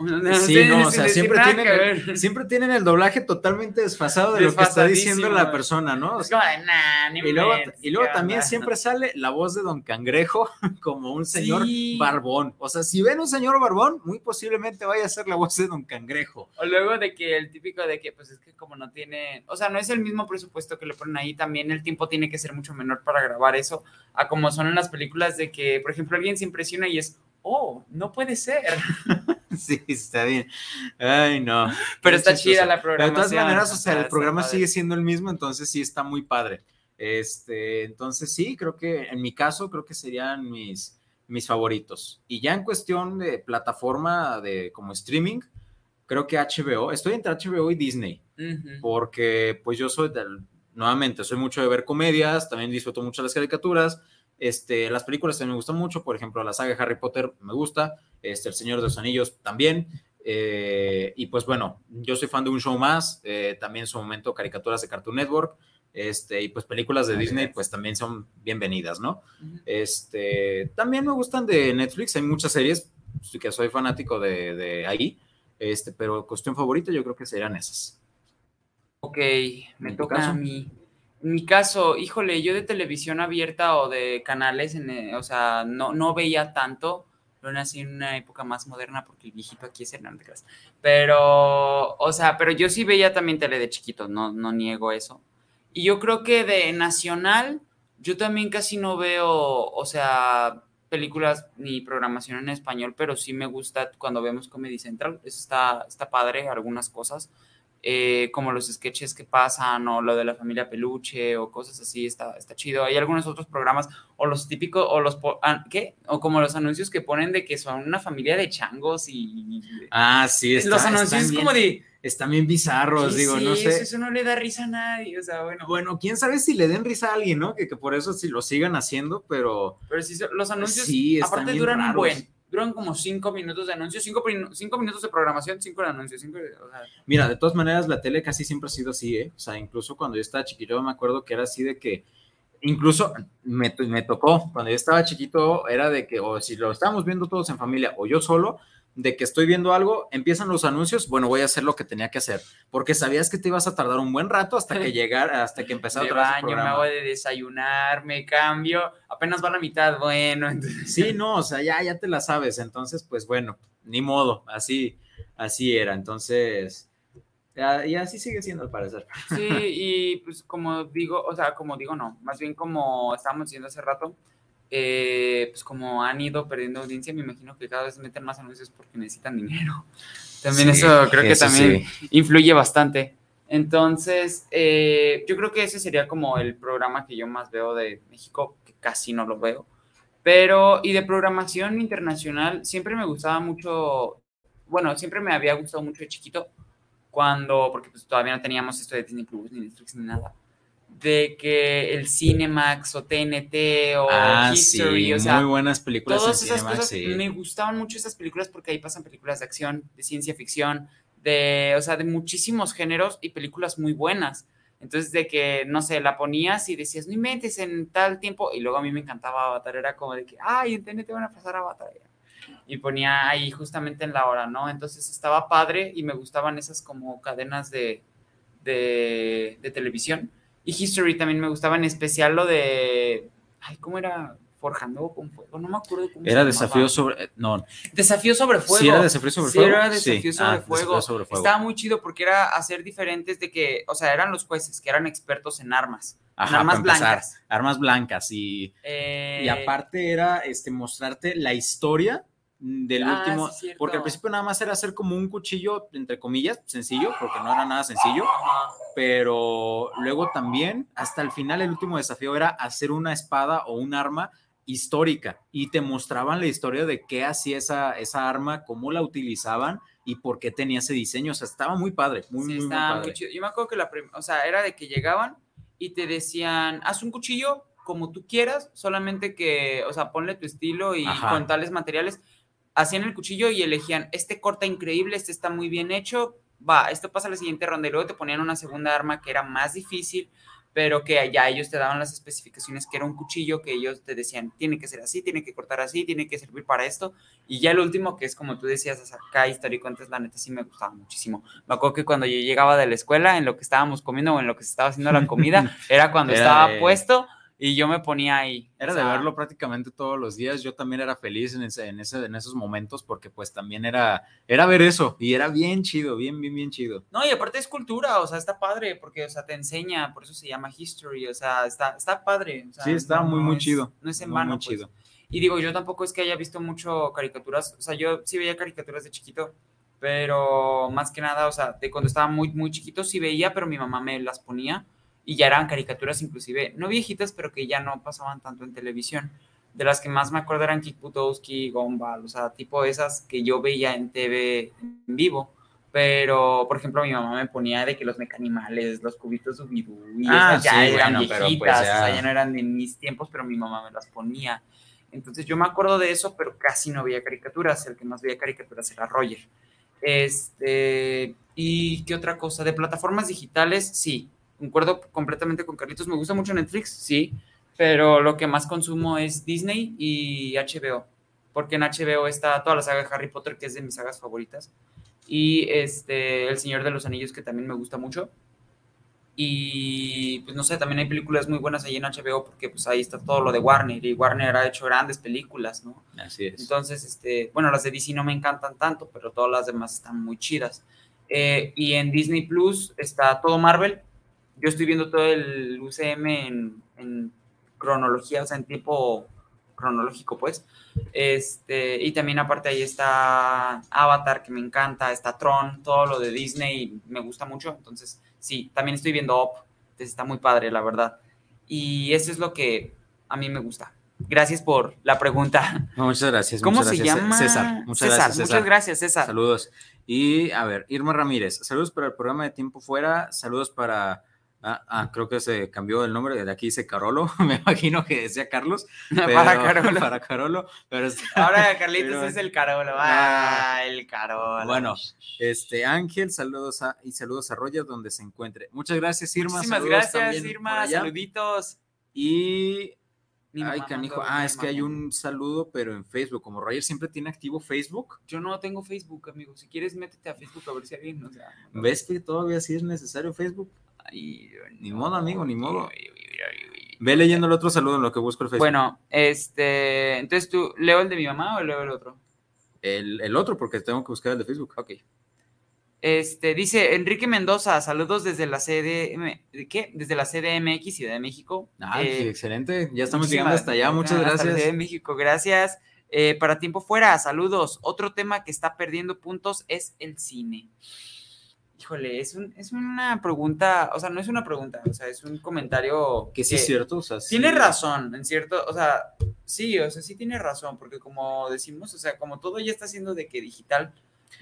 [laughs] Sí, Sin- no, o sea, siempre tienen, el, [laughs] siempre tienen el doblaje totalmente desfasado de lo que está diciendo la persona, ¿no? O Es sea, como de, nah, ni y luego, y luego ¿qué también onda?". siempre sale la voz de Don Cangrejo [laughs] como un señor Sí. barbón. O sea, si ven un señor barbón, muy posiblemente vaya a ser la voz de Don Cangrejo. O luego de que el típico de que, pues es que como no tiene, o sea, no es el mismo presupuesto que le ponen ahí, también el tiempo tiene que ser mucho menor para grabar eso, a como son en las películas de que, por ejemplo, alguien se impresiona y es, oh, no puede ser. [laughs] Sí, está bien. Ay, no. Pero está chistoso. chida la Pero programación. de todas maneras, o sea, el programa sigue siendo el mismo, entonces sí está muy padre. Este, entonces sí, creo que en mi caso, creo que serían mis, mis favoritos. Y ya en cuestión de plataforma de como streaming, creo que HBO, estoy entre HBO y Disney, Ujú. porque pues yo soy del, nuevamente, soy mucho de ver comedias, también disfruto mucho las caricaturas, este, las películas también me gustan mucho, por ejemplo, la saga de Harry Potter me gusta, este, El Señor de los Anillos también, Eh, y pues bueno, yo soy fan de un show más, eh, también en su momento caricaturas de Cartoon Network, este, y pues películas de Disney, pues también son bienvenidas, ¿no? Este, también me gustan de Netflix, hay muchas series que soy fanático de, de ahí, este, pero cuestión favorita yo creo que serían esas. Ok, me toca a mí. Mi caso, híjole, yo de televisión abierta o de canales, en, eh, o sea, no, no veía tanto. Yo nací en una época más moderna porque el viejito aquí es Hernán de Pero, o sea, pero yo sí veía también tele de chiquito, no, no niego eso. Y yo creo que de nacional, yo también casi no veo, o sea, películas ni programación en español, pero sí me gusta cuando vemos Comedy Central. Eso está, está padre, algunas cosas. Eh, como los sketches que pasan o lo de la familia peluche o cosas así, está, está chido. Hay algunos otros programas o los típicos o los, ah, ¿qué? O como los anuncios que ponen de que son una familia de changos y... Ah, sí, está, Los anuncios como de... Están bien bizarros, digo, sí, no sé. Eso no le da risa a nadie, o sea, bueno. Bueno, quién sabe si le den risa a alguien, ¿no? Que, que por eso sí lo sigan haciendo, pero... Pero sí, los anuncios Sí, están aparte duran un buen. Duran como cinco minutos de anuncio, cinco, cinco minutos de programación, cinco de anuncio, cinco Mira, de todas maneras, la tele casi siempre ha sido así, ¿eh? O sea, incluso cuando yo estaba chiquito, me acuerdo que era así de que, incluso me, me tocó, cuando yo estaba chiquito, era de que, o si lo estábamos viendo todos en familia, o yo solo, de que estoy viendo algo, empiezan los anuncios, bueno, voy a hacer lo que tenía que hacer, porque sabías que te ibas a tardar un buen rato hasta que llegara, hasta que empezara otra el baño, me hago de desayunar, me cambio, apenas va a la mitad, bueno, entonces, Sí, no, o sea, ya, ya te la sabes, entonces, pues bueno, ni modo, así, así era, entonces, y así sigue siendo al parecer. Sí, y pues como digo, o sea, como digo, no, más bien como estábamos diciendo hace rato, eh, pues como han ido perdiendo audiencia, me imagino que cada vez meten más anuncios porque necesitan dinero. [laughs] También Sí, eso creo que eso también sí. influye bastante. Entonces, eh, yo creo que ese sería como el programa que yo más veo de México, que casi no lo veo. Pero, y de programación internacional, siempre me gustaba mucho, bueno, siempre me había gustado mucho de chiquito, cuando, porque pues todavía no teníamos esto de Disney Plus, ni Netflix, ni nada, de que el Cinemax o TNT o Ah, History, sí, o sea, muy buenas películas en todas esas Cinemax, cosas sí. me gustaban mucho esas películas porque ahí pasan películas de acción, de ciencia ficción, de, o sea, de muchísimos géneros y películas muy buenas. Entonces, de que, no sé, la ponías y decías, no inventes en tal tiempo, y luego a mí me encantaba Avatar, era como de que, ay, en TNT van a pasar Avatar. Y ponía ahí justamente en la hora, ¿no? Entonces estaba padre y me gustaban esas como cadenas de, de, de televisión. Y History también me gustaba, en especial lo de, ay, ¿cómo era? Forjando con fuego, no me acuerdo cómo se Era llamaba. desafío sobre. eh, No, Desafío sobre fuego. sí, era desafío sobre Sí, fuego. era desafío Sí. sobre Ah, fuego. Desafío sobre fuego. Estaba muy chido porque era hacer diferentes de que, o sea, eran los jueces que eran expertos en armas, en armas empezar, blancas. Armas blancas y, Eh, y aparte era este mostrarte la historia del Ah, último, sí, porque al principio nada más era hacer como un cuchillo, entre comillas, sencillo, porque no era nada sencillo, pero luego también, hasta el final, el último desafío era hacer una espada o un arma histórica y te mostraban la historia de qué hacía esa, esa arma, cómo la utilizaban y por qué tenía ese diseño. O sea, estaba muy padre, muy, Sí, muy, muy estaba muy padre. chido. Yo me acuerdo que la o sea, era de que llegaban y te decían, haz un cuchillo como tú quieras, solamente que, o sea, ponle tu estilo y Ajá. con tales materiales. Hacían el cuchillo y elegían, este corta increíble, este está muy bien hecho, va, esto pasa a la siguiente ronda y luego te ponían una segunda arma que era más difícil, pero que ya ellos te daban las especificaciones que era un cuchillo que ellos te decían, tiene que ser así, tiene que cortar así, tiene que servir para esto. Y ya el último, que es como tú decías, acá histórico, antes la neta sí me gustaba muchísimo. Me acuerdo que cuando yo llegaba de la escuela, en lo que estábamos comiendo o en lo que se estaba haciendo la comida, [laughs] era cuando Era estaba de- puesto y yo me ponía ahí. Era O de sea, verlo prácticamente todos los días. Yo también era feliz en, ese, en, ese, en esos momentos porque pues también era, era ver eso y era bien chido, bien, bien, bien chido. No, y aparte es cultura, o sea, está padre, porque, o sea, te enseña, por eso se llama history, o sea, está, está padre. o sea, Sí, está no- muy, no muy es- chido. No es en Muy, vano, muy pues. chido. Y digo, yo tampoco es que haya visto mucho caricaturas, o sea, yo sí veía caricaturas de chiquito, pero más que nada, o sea, de cuando estaba muy, muy chiquito sí veía, pero mi mamá me las ponía y ya eran caricaturas inclusive, no viejitas, pero que ya no pasaban tanto en televisión. De las que más me acuerdo eran Butowski, Gumball, o sea, tipo esas que yo veía en TV en vivo. Pero, por ejemplo, mi mamá me ponía de que los mecanimales, los cubitos Subidú, y Ah, esas ya sí, eran bueno, pero, viejitas, pues, o sea, ya. ya no eran de mis tiempos, pero mi mamá me las ponía. Entonces yo me acuerdo de eso, pero casi no veía caricaturas. El que más veía caricaturas era Roger. Este, ¿y qué otra cosa? De plataformas digitales, sí. Concuerdo completamente con Carlitos. Me gusta mucho Netflix, sí. Pero lo que más consumo es Disney y HBO. Porque en HBO está toda la saga de Harry Potter, que es de mis sagas favoritas. Y este, El Señor de los Anillos, que también me gusta mucho. Y pues no sé, también hay películas muy buenas ahí en HBO porque pues ahí está todo lo de Warner y Warner ha hecho grandes películas, ¿no? Así es. Entonces, este, bueno, las de DC no me encantan tanto, pero todas las demás están muy chidas. Eh, y en Disney Plus está todo Marvel. Yo estoy viendo todo el UCM en, en cronología, o sea, en tiempo cronológico, pues. Este, y también aparte ahí está Avatar, que me encanta, está Tron, todo lo de Disney me gusta mucho. Entonces, sí, también estoy viendo Up, entonces está muy padre, la verdad. Y eso es lo que a mí me gusta. Gracias por la pregunta. No, muchas gracias. ¿Cómo muchas se gracias. llama? César. Muchas César, gracias, César. Muchas gracias, César. Saludos. Y a ver, Irma Ramírez, saludos para el programa de Tiempo Fuera, saludos para, ah, ah, creo que se cambió el nombre, de aquí dice Carolo, [laughs] me imagino que decía Carlos. [laughs] pero- Para Carolo. [laughs] Para Carolo, pero Ahora Carlitos pero- es el Carolo. Ah. Ah, el Carolo. Bueno, este Ángel, saludos a, y saludos a Roger donde se encuentre. Muchas gracias, Irma. Muchísimas saludos gracias, Irma. Saluditos. Y Mi Ay, mamá canijo. Ah, es que hay un saludo, pero en Facebook. Como Roger siempre tiene activo Facebook, Yo no tengo Facebook, amigo. Si quieres, métete a Facebook a ver si alguien. ¿ves que todavía sí es necesario Facebook? Ay, Ni modo, amigo, ni modo. Ve leyendo el otro saludo en lo que busco el Facebook. Bueno, este. Entonces tú, ¿leo el de mi mamá o leo el otro? El, el otro, porque tengo que buscar el de Facebook. Ok. Este, dice Enrique Mendoza, saludos desde la CDM, ¿de qué? Desde la CDMX, Ciudad de México. Ah, Eh, sí, excelente. Ya estamos llegando hasta allá. Muchas hasta gracias. Ciudad de México, gracias. Eh, para tiempo fuera, saludos. Otro tema que está perdiendo puntos es el cine. Híjole, es, un, es una pregunta, o sea, no es una pregunta, o sea, es un comentario Que sí es cierto. O sea, sí. Tiene razón, en cierto, o sea, sí, o sea, sí tiene razón, porque como decimos, o sea, como todo ya está siendo de que digital,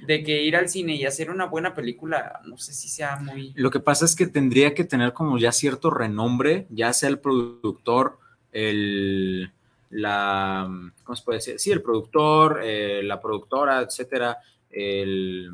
de que ir al cine y hacer una buena película, no sé si sea muy... Lo que pasa es que tendría que tener como ya cierto renombre, ya sea el productor, el, la, ¿cómo se puede decir? Sí, el productor, eh, la productora, etcétera, el-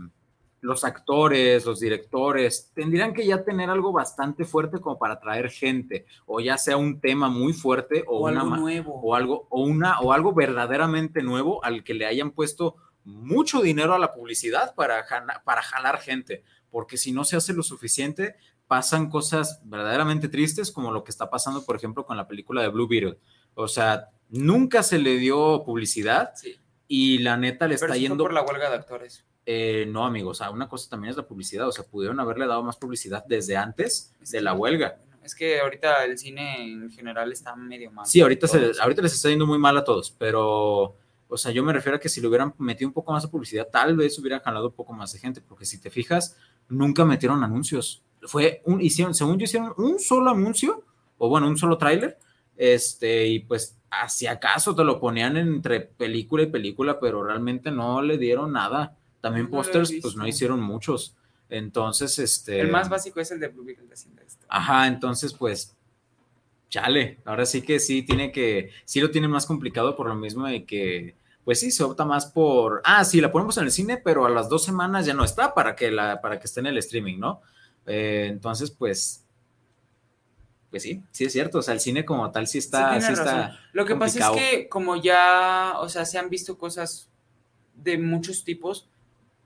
los actores, los directores, tendrían que ya tener algo bastante fuerte como para atraer gente, o ya sea un tema muy fuerte o, O una algo nuevo. o algo o una o algo verdaderamente nuevo al que le hayan puesto mucho dinero a la publicidad para, para jalar gente, porque si no se hace lo suficiente, pasan cosas verdaderamente tristes como lo que está pasando, por ejemplo, con la película de Blue Beetle. O sea, nunca se le dio publicidad Sí, y la neta le pero está fue yendo... por la huelga de actores. Eh, no, amigos, o sea, una cosa también es la publicidad, o sea, pudieron haberle dado más publicidad desde antes Es de que- la huelga. Es que ahorita el cine en general está medio mal. Sí, ahorita, se, ahorita les está yendo muy mal a todos, pero, o sea, yo me refiero a que si le hubieran metido un poco más de publicidad, tal vez hubieran jalado un poco más de gente, porque si te fijas, nunca metieron anuncios. Fue un, hicieron, según yo, hicieron un solo anuncio, o bueno, un solo tráiler, este, y pues, si acaso te lo ponían entre película y película, pero realmente no le dieron nada. También No pósters, pues no hicieron muchos. Entonces, este. El más básico es el de Blue Beetle haciendo esto. Ajá, entonces pues, chale, ahora sí que sí tiene que, sí lo tiene más complicado por lo mismo de que, pues sí, se opta más por, ah, sí, la ponemos en el cine, pero a las dos semanas ya no está para que, la, para que esté en el streaming, ¿no? Eh, entonces, pues, pues sí, sí es cierto, o sea, el cine como tal sí está, Sí, está. Lo que pasa es que como ya, o sea, se han visto cosas de muchos tipos,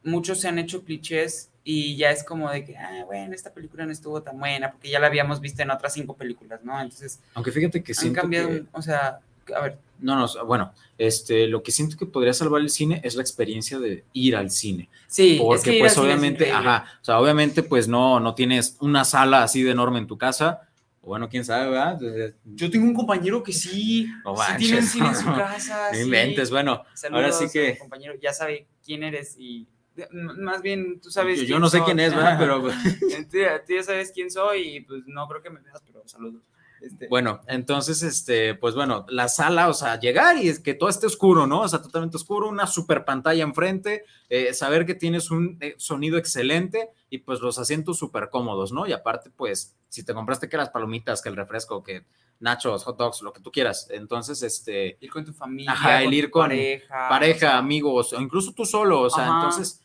muchos se han hecho clichés y ya es como de que, ah, bueno, esta película no estuvo tan buena porque ya la habíamos visto en otras cinco películas, ¿no? Entonces Aunque fíjate que han cambiado, que- o sea, a ver, no, no, bueno, este, lo que siento que podría salvar el cine es la experiencia de ir al cine. sí, es Porque que ir pues al cine es obviamente, increíble. ajá, o sea, obviamente pues no, no tienes una sala así de enorme en tu casa, o bueno, quién sabe, ¿verdad? Entonces, Yo tengo un compañero que sí, No sí tiene un cine en su [laughs] casa. no sí. inventes, bueno, Saludos ahora sí a que- compañero, ya sabe quién eres y más bien tú sabes yo, yo no sé soy. quién es, ¿verdad? Pero [laughs] tú, ya sabes quién soy y pues no creo que me veas, pero saludos. Este, bueno, entonces, este, pues bueno, la sala, o sea, llegar y es que todo esté oscuro, ¿no? O sea, totalmente oscuro, una super pantalla enfrente, eh, saber que tienes un eh, sonido excelente y pues los asientos súper cómodos, ¿no? Y aparte, pues, si te compraste que las palomitas, que el refresco, que nachos, hot dogs, lo que tú quieras, entonces, este, ir con tu familia, Ajá, el ir con pareja, pareja, o sea, amigos, o incluso tú solo, o sea, Ajá. entonces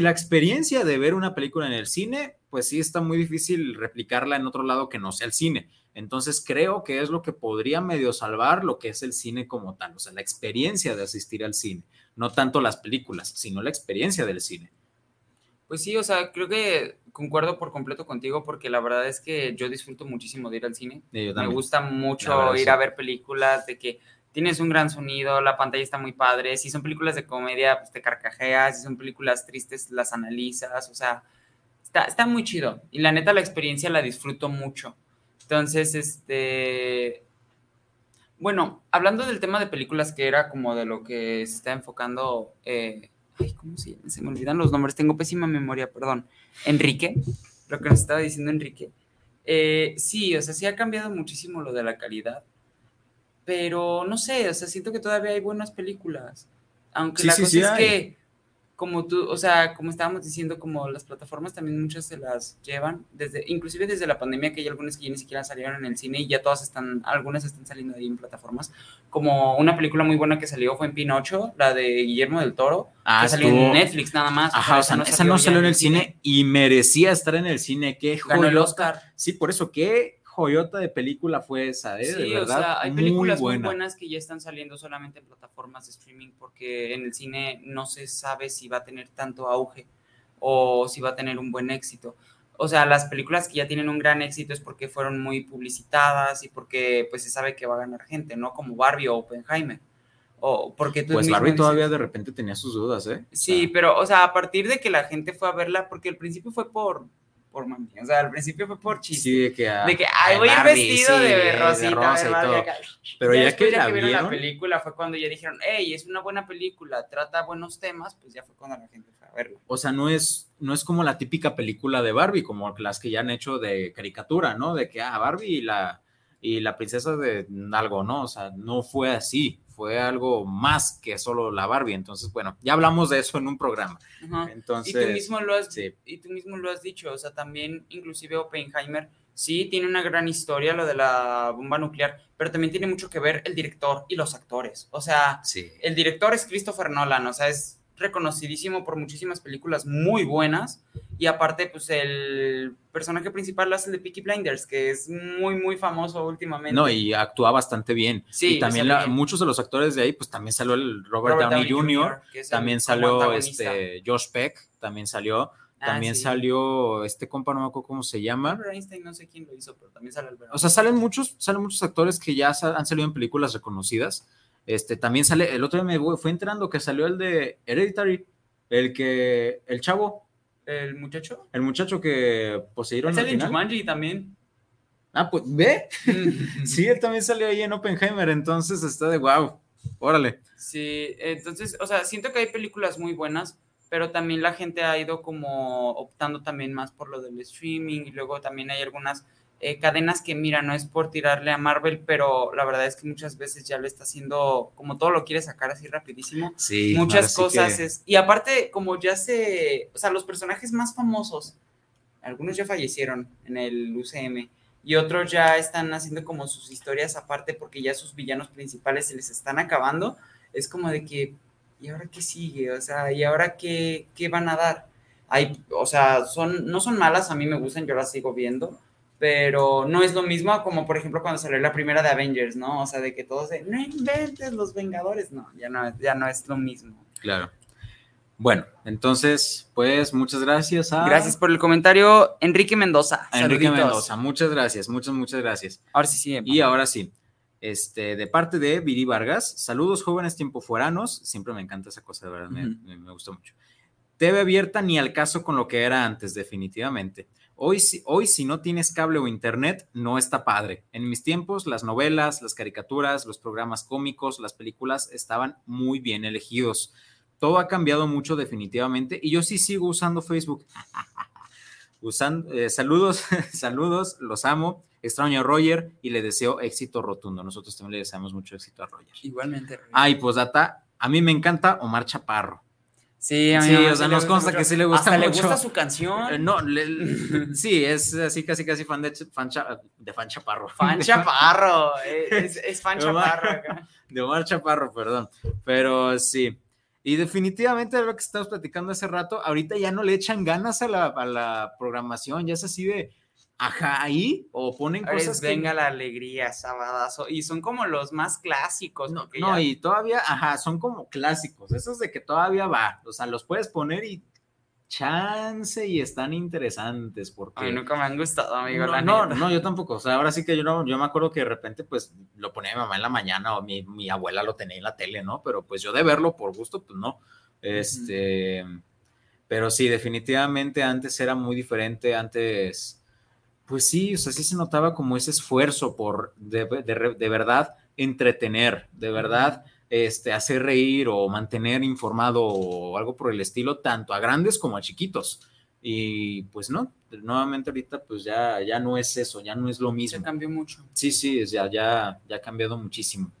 la experiencia de ver una película en el cine, pues sí está muy difícil replicarla en otro lado que no sea el cine. Entonces creo que es lo que podría medio salvar lo que es el cine como tal, o sea, la experiencia de asistir al cine, no tanto las películas, sino la experiencia del cine. Pues sí, o sea, creo que concuerdo por completo contigo porque la verdad es que yo disfruto muchísimo de ir al cine. Me gusta mucho ir a ver películas, de que tienes un gran sonido, la pantalla está muy padre. Si son películas de comedia, pues te carcajeas. Si son películas tristes, las analizas. O sea, está, muy chido. Y la neta, la experiencia la disfruto mucho. Entonces, este. Bueno, hablando del tema de películas que era como de lo que se está enfocando eh, ay, ¿cómo? Se me olvidan los nombres, tengo pésima memoria, perdón. Enrique, lo que nos estaba diciendo Enrique. Eh, sí, o sea, sí ha cambiado muchísimo lo de la calidad, pero no sé, o sea, siento que todavía hay buenas películas. Aunque la cosa es que como tú, o sea, como estábamos diciendo, como las plataformas también muchas se las llevan, desde, inclusive desde la pandemia, que hay algunas que ya ni siquiera salieron en el cine y ya todas están, algunas están saliendo ahí en plataformas, como una película muy buena que salió fue en Pinocho, la de Guillermo del Toro, ah, que salió en Netflix nada más. Ajá, o sea, esa no salió, en el cine, y merecía estar en el cine, qué Ganó el Oscar. Sí, por eso, qué joyota de película fue esa, ¿eh? Sí, de verdad. O sea, hay películas muy, buenas que ya están saliendo solamente en plataformas de streaming porque en el cine no se sabe si va a tener tanto auge o si va a tener un buen éxito. O sea, las películas que ya tienen un gran éxito es porque fueron muy publicitadas y porque pues se sabe que va a ganar gente, ¿no? Como Barbie o Oppenheimer. O porque pues Barbie todavía de repente tenía sus dudas, ¿eh? Sí, pero, o sea, a partir de que la gente fue a verla, porque al principio fue por, por mami. O sea, al principio fue por chiste. Sí, de que, ah, de que ay, voy a ir vestido de rosita, rosa y todo. Pero ya, que, la vieron vieron la película fue cuando ya dijeron, hey, es una buena película, trata buenos temas, pues ya fue cuando la gente fue a verla. O sea, no es, no es como la típica película de Barbie, como las que ya han hecho de caricatura, ¿no? De que, ah, Barbie y la, y la princesa de algo, ¿no? O sea, no fue así fue algo más que solo la Barbie. Entonces, bueno, ya hablamos de eso en un programa. Entonces, y tú mismo lo has, y tú mismo lo has dicho, o sea, también inclusive Oppenheimer sí tiene una gran historia lo de la bomba nuclear, pero también tiene mucho que ver el director y los actores. O sea, el director es Christopher Nolan, o sea, es reconocidísimo por muchísimas películas muy buenas. Y aparte, pues el personaje principal hace el de Peaky Blinders, que es muy, muy famoso últimamente. No, y actúa bastante bien. Sí, y también muchos de los actores de ahí, pues también salió el Robert, Downey, Jr., también salió este Josh Peck, también salió. Ah, también salió este compa, no me acuerdo cómo se llama. Einstein, no sé quién lo hizo, pero también sale el O sea, salen muchos, salen muchos actores que ya han salido en películas reconocidas. Este, también sale, el otro día me fue entrando que salió el de Hereditary, el que, el chavo. ¿El muchacho? El muchacho que poseyeron al final. Jumanji también. Ah, pues, ¿ve? [laughs] sí, él también salió ahí en Oppenheimer, entonces está de wow, órale. Sí, entonces, o sea, siento que hay películas muy buenas, pero también la gente ha ido como optando también más por lo del streaming y luego también hay algunas eh, cadenas que, mira, no es por tirarle a Marvel, pero la verdad es que muchas veces ya lo está haciendo, como todo lo quiere sacar así rapidísimo. Sí. Muchas cosas es. Y aparte, como ya se. O sea, los personajes más famosos, algunos ya fallecieron en el UCM y otros ya están haciendo como sus historias aparte porque ya sus villanos principales se les están acabando. Es como de que, ¿y ahora qué sigue? O sea, ¿y ahora qué, qué van a dar? Hay, o sea, son, no son malas, a mí me gustan, yo las sigo viendo pero no es lo mismo como por ejemplo cuando salió la primera de Avengers, ¿no? O sea, de que todos de, no inventes los Vengadores, no, ya no, ya no es lo mismo. Claro. Bueno, entonces, pues muchas gracias a... Gracias por el comentario, Enrique Mendoza. Enrique Mendoza, muchas gracias, muchas, muchas gracias. Ahora sí, sí. Y ahora sí, este, de parte de Viri Vargas, saludos jóvenes tiempofueranos, siempre me encanta esa cosa, de verdad, me, me, me gustó mucho. TV abierta ni al caso con lo que era antes, definitivamente. Hoy, hoy si no tienes cable o internet, no está padre. En mis tiempos, las novelas, las caricaturas, los programas cómicos, las películas estaban muy bien elegidos. Todo ha cambiado mucho definitivamente y yo sí sigo usando Facebook. [laughs] Usando, eh, saludos, [laughs] saludos, los amo. Extraño a Roger y le deseo éxito rotundo. Nosotros también le deseamos mucho éxito a Roger. Igualmente. Ay, pues data, a mí me encanta Omar Chaparro. Sí, a mí sí, o sea, nos consta que sí le gusta Hasta mucho. le gusta su canción. Eh, no, le, [laughs] sí, es así casi casi fan de fan, de fan Chaparro. [laughs] Fan Chaparro, es, es fan [laughs] Chaparro acá. De Omar Chaparro, perdón. Pero sí. Y definitivamente lo que estamos platicando hace rato, ahorita ya no le echan ganas a la, a la programación, ya es así de, ajá, ahí, o ponen Ahora es cosas que- venga la alegría, sabadazo. Y son como los más clásicos. No, no, ya- y todavía, ajá, son como clásicos, esos de que todavía va, o sea, los puedes poner y chance y están interesantes porque... A mí nunca me han gustado, amigo. no, la no, neta. no, yo tampoco, o sea, ahora sí que yo no, yo me acuerdo que de repente pues lo ponía mi mamá en la mañana o mi, mi abuela lo tenía en la tele, ¿no? Pero pues yo de verlo por gusto, pues no. Este, pero sí, definitivamente antes era muy diferente, antes, pues sí, o sea, sí se notaba como ese esfuerzo por de, de de verdad entretener, de verdad este, hacer reír o mantener informado o algo por el estilo, tanto a grandes como a chiquitos. Y pues no, nuevamente ahorita pues ya, ya no es eso, ya no es lo Se mismo. cambió mucho. Sí, sí, ya, ya, ya ha cambiado muchísimo.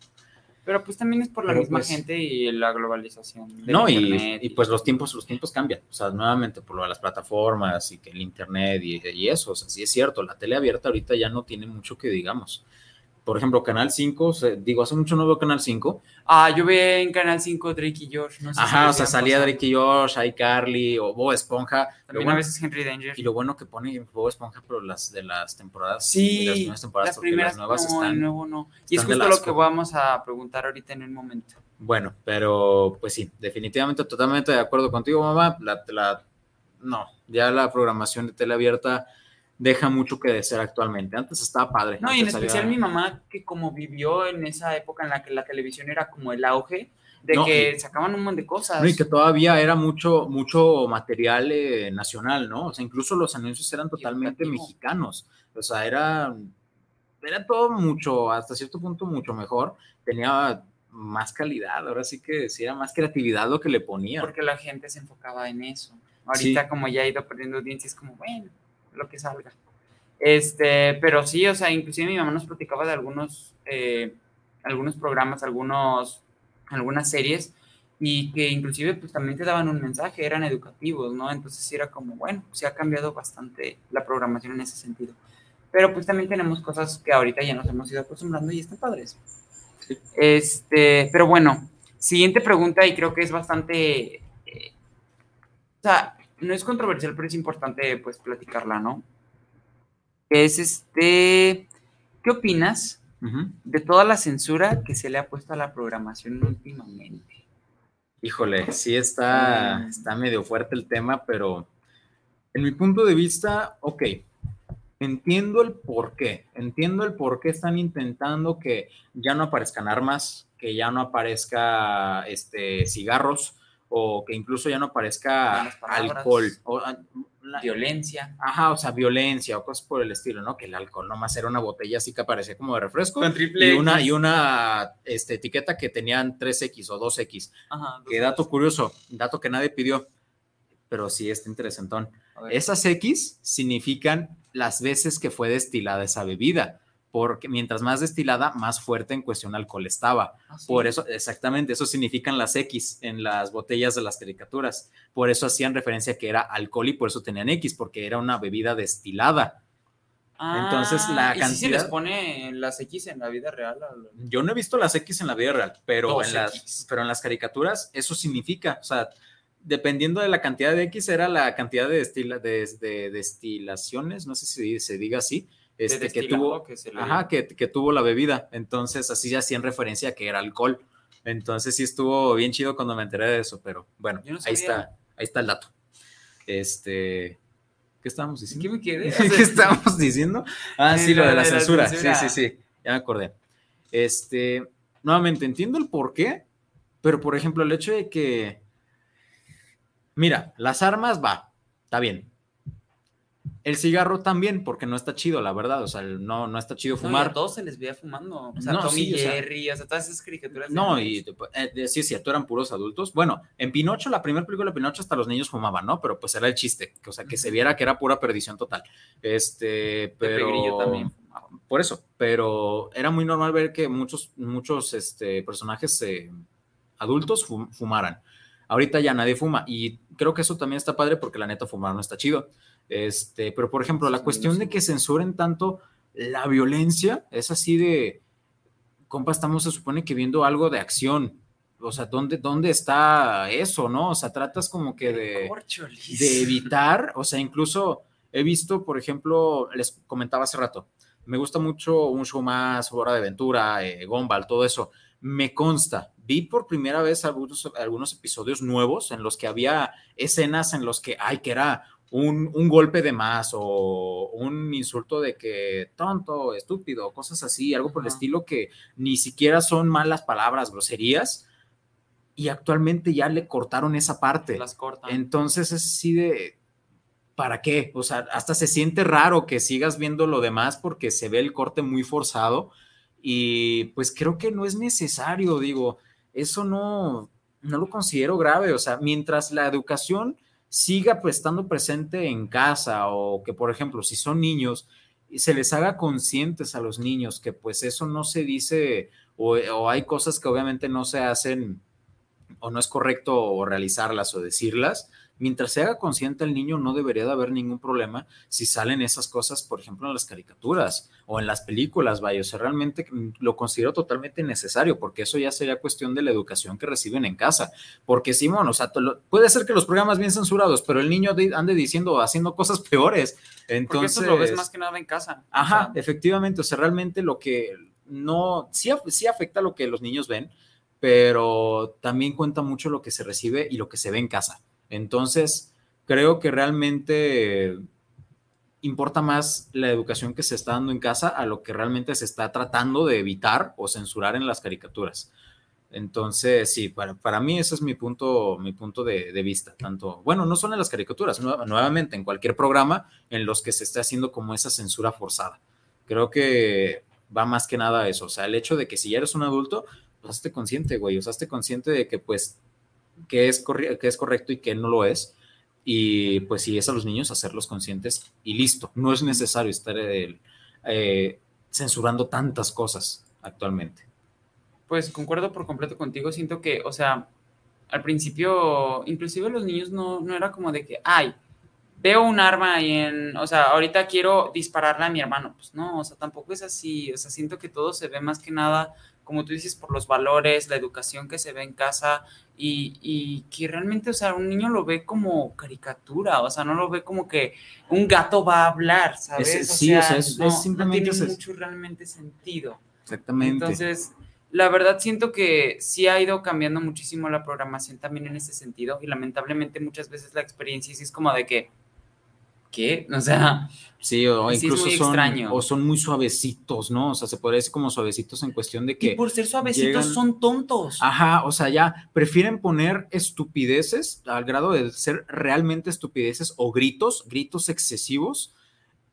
Pero pues también es por la Pero, misma pues, gente y la globalización. No, y, y, pues los tiempos, los tiempos cambian, o sea, nuevamente por lo de las plataformas y que el internet y, y eso, o sea, sí es cierto, la tele abierta ahorita ya no tiene mucho que digamos. Por ejemplo, Canal 5, o sea, digo, hace mucho no veo Canal 5, Ah, yo vi en Canal 5 Drake y Josh. No sé Ajá, o sea, salía. Drake y Josh, iCarly o Bob Esponja. También bueno- a veces Henry Danger. y lo bueno que pone Bob Esponja, pero las de las temporadas, Sí, de las primeras temporadas, las porque las nuevas no, están, nuevo no. Y es están justo lo que vamos a preguntar ahorita en un momento. bueno, pero pues sí, definitivamente totalmente de acuerdo contigo, mamá. La, la- no, ya la programación de tele abierta deja mucho que desear actualmente. Antes estaba padre. No, y en especial había- mi mamá, que como vivió en esa época en la que la televisión era como el auge, de No, que y- sacaban un montón de cosas. No, y que todavía era mucho, mucho material eh, nacional, ¿no? O sea, incluso los anuncios eran totalmente mexicanos. O sea, era, era todo mucho, hasta cierto punto, mucho mejor. Tenía más calidad, ahora sí que sí era más creatividad lo que le ponía. porque la gente se enfocaba en eso. Ahorita Sí. como ya ha ido perdiendo audiencia, es como, bueno, lo que salga. Este, pero sí, o sea, inclusive mi mamá nos platicaba de algunos, eh, algunos programas, algunos, algunas series, y que inclusive pues también te daban un mensaje, eran educativos, ¿no? Entonces sí era como, bueno, sí ha cambiado bastante la programación en ese sentido. Pero pues también tenemos cosas que ahorita ya nos hemos ido acostumbrando y están padres. Este, pero bueno, siguiente pregunta y creo que es bastante, eh, o sea, no es controversial, pero es importante pues platicarla, ¿no? Es este, ¿qué opinas de toda la censura que se le ha puesto a la programación últimamente? Híjole, sí está, Mm. está medio fuerte el tema, pero en mi punto de vista, ok, entiendo el por qué, entiendo el por qué están intentando que ya no aparezcan armas, que ya no aparezca este, cigarros o que incluso ya no palabras. alcohol. O, ah, la- Violencia. Ajá, o sea, violencia o cosas por el estilo, ¿no? Que el alcohol nomás era una botella así que parecía como de refresco Con triple y una, X. y una este, etiqueta que tenían 3X o 2X. Ajá, Qué dato curioso, dato que nadie pidió, pero sí está interesantón. Esas X significan las veces que fue destilada esa bebida, porque mientras más destilada, más fuerte en cuestión alcohol estaba. Ah, sí. Por eso, exactamente, eso significan las X en las botellas de las caricaturas. Por eso hacían referencia que era alcohol y por eso tenían X, porque era una bebida destilada. entonces, la Ah, ¿y si se les cantidad- pone las X en la vida real? Yo no he visto las X en la vida real, pero, en 2X. las, pero en las caricaturas eso significa, o sea, dependiendo de la cantidad de X era la cantidad de, destila- de, de destilaciones, no sé si se diga así, este, que tuvo, que se le- ajá, que, que tuvo la bebida. Entonces así ya hacían referencia a que era alcohol. Entonces sí estuvo bien chido cuando me enteré de eso, pero bueno, no ahí está, ahí está el dato. Este, ¿qué estábamos ¿En diciendo? qué me quedé? [laughs] ¿Qué estábamos diciendo? Ah, Sí, lo de la de la censura. censura. Sí, sí, sí. Ya me acordé. Este, nuevamente, entiendo el por qué, pero por ejemplo, el hecho de que, mira, las armas va, está bien. El cigarro también, porque no está chido, la verdad. O sea, no, no está chido No, a fumar. todos se les veía fumando. O sea, No, Tommy sí, o sea- Jerry, o sea, todas esas caricaturas. No, y eh, sí es cierto, eran puros adultos. Bueno, en Pinocho, la primera película de Pinocho, hasta los niños fumaban, ¿no? Pero pues era el chiste, o sea, que se viera que era pura perdición total. Este, Pepe pero. Grillo también fumaba. Por eso, pero era muy normal ver que muchos, muchos este, personajes eh, adultos fum- fumaran. Ahorita ya nadie fuma y creo que eso también está padre porque la neta fumar no está chido. Este, pero por ejemplo, la cuestión de que censuren tanto la violencia es así de, compa, estamos se supone que viendo algo de acción. o sea, ¿dónde, ¿dónde está eso, no? O sea, tratas como que de, de evitar, o sea, incluso he visto, por ejemplo, les comentaba hace rato, me gusta mucho un show más, Hora de Aventura, eh, Gumball, todo eso. Me consta, vi por primera vez algunos, algunos episodios nuevos en los que había escenas en los que, ay, que era un, un golpe de más o un insulto de que tonto, estúpido, cosas así, algo por el estilo que ni siquiera son malas palabras, groserías. Y actualmente ya le cortaron esa parte. Las cortan. Entonces es así de, ¿para qué? O sea, hasta se siente raro que sigas viendo lo demás porque se ve el corte muy forzado y pues creo que no es necesario, digo, eso no, no lo considero grave, o sea, mientras la educación siga pues estando presente en casa o que, por ejemplo, si son niños, se les haga conscientes a los niños que pues eso no se dice o, o hay cosas que obviamente no se hacen o no es correcto realizarlas o decirlas, mientras se haga consciente el niño no debería de haber ningún problema si salen esas cosas, por ejemplo, en las caricaturas o en las películas, vaya, o sea, realmente lo considero totalmente necesario porque eso ya sería cuestión de la educación que reciben en casa, porque Simón, o sea, puede ser que los programas bien censurados, pero el niño de- ande diciendo, haciendo cosas [laughs] peores, Porque entonces... eso lo ves más que nada en casa. o Ajá, sea, efectivamente, o sea, realmente lo que no, sí, sí afecta lo que los niños ven, pero también cuenta mucho lo que se recibe y lo que se ve en casa. Entonces, creo que realmente importa más la educación que se está dando en casa a lo que realmente se está tratando de evitar o censurar en las caricaturas. Entonces, sí, para, para mí ese es mi punto, mi punto de, vista. Tanto, bueno, no solo en las caricaturas, nue- nuevamente en cualquier programa en los que se esté haciendo como esa censura forzada. Creo que va más que nada a eso. O sea, el hecho de que si ya eres un adulto, pues consciente, güey. O consciente de que, pues, que es, que es correcto y que no lo es. Y pues si es a los niños, hacerlos conscientes y listo. No es necesario estar eh, eh, censurando tantas cosas actualmente. Pues concuerdo por completo contigo. Siento que, o sea, al principio, inclusive los niños no, no era como de que, ay, veo un arma ahí en, o sea, ahorita quiero dispararle a mi hermano. Pues no, o sea, tampoco es así. O sea, siento que todo se ve más que nada, como tú dices, por los valores, la educación que se ve en casa y, y que realmente, o sea, un niño lo ve como caricatura, o sea, no lo ve como que un gato va a hablar, ¿sabes? Es- sí, o sea, es- no, es simplemente no tiene mucho realmente sentido. Exactamente. Entonces, la verdad siento que sí ha ido cambiando muchísimo la programación también en ese sentido y lamentablemente muchas veces la experiencia sí es como de que, ¿qué? O sea, Sí, o Sí, incluso muy son, extraño. o son muy suavecitos, ¿no? O sea, se podría decir como suavecitos en cuestión de y que, por ser suavecitos llegan- son tontos. ajá, o sea, ya prefieren poner estupideces al grado de ser realmente estupideces o gritos, gritos excesivos.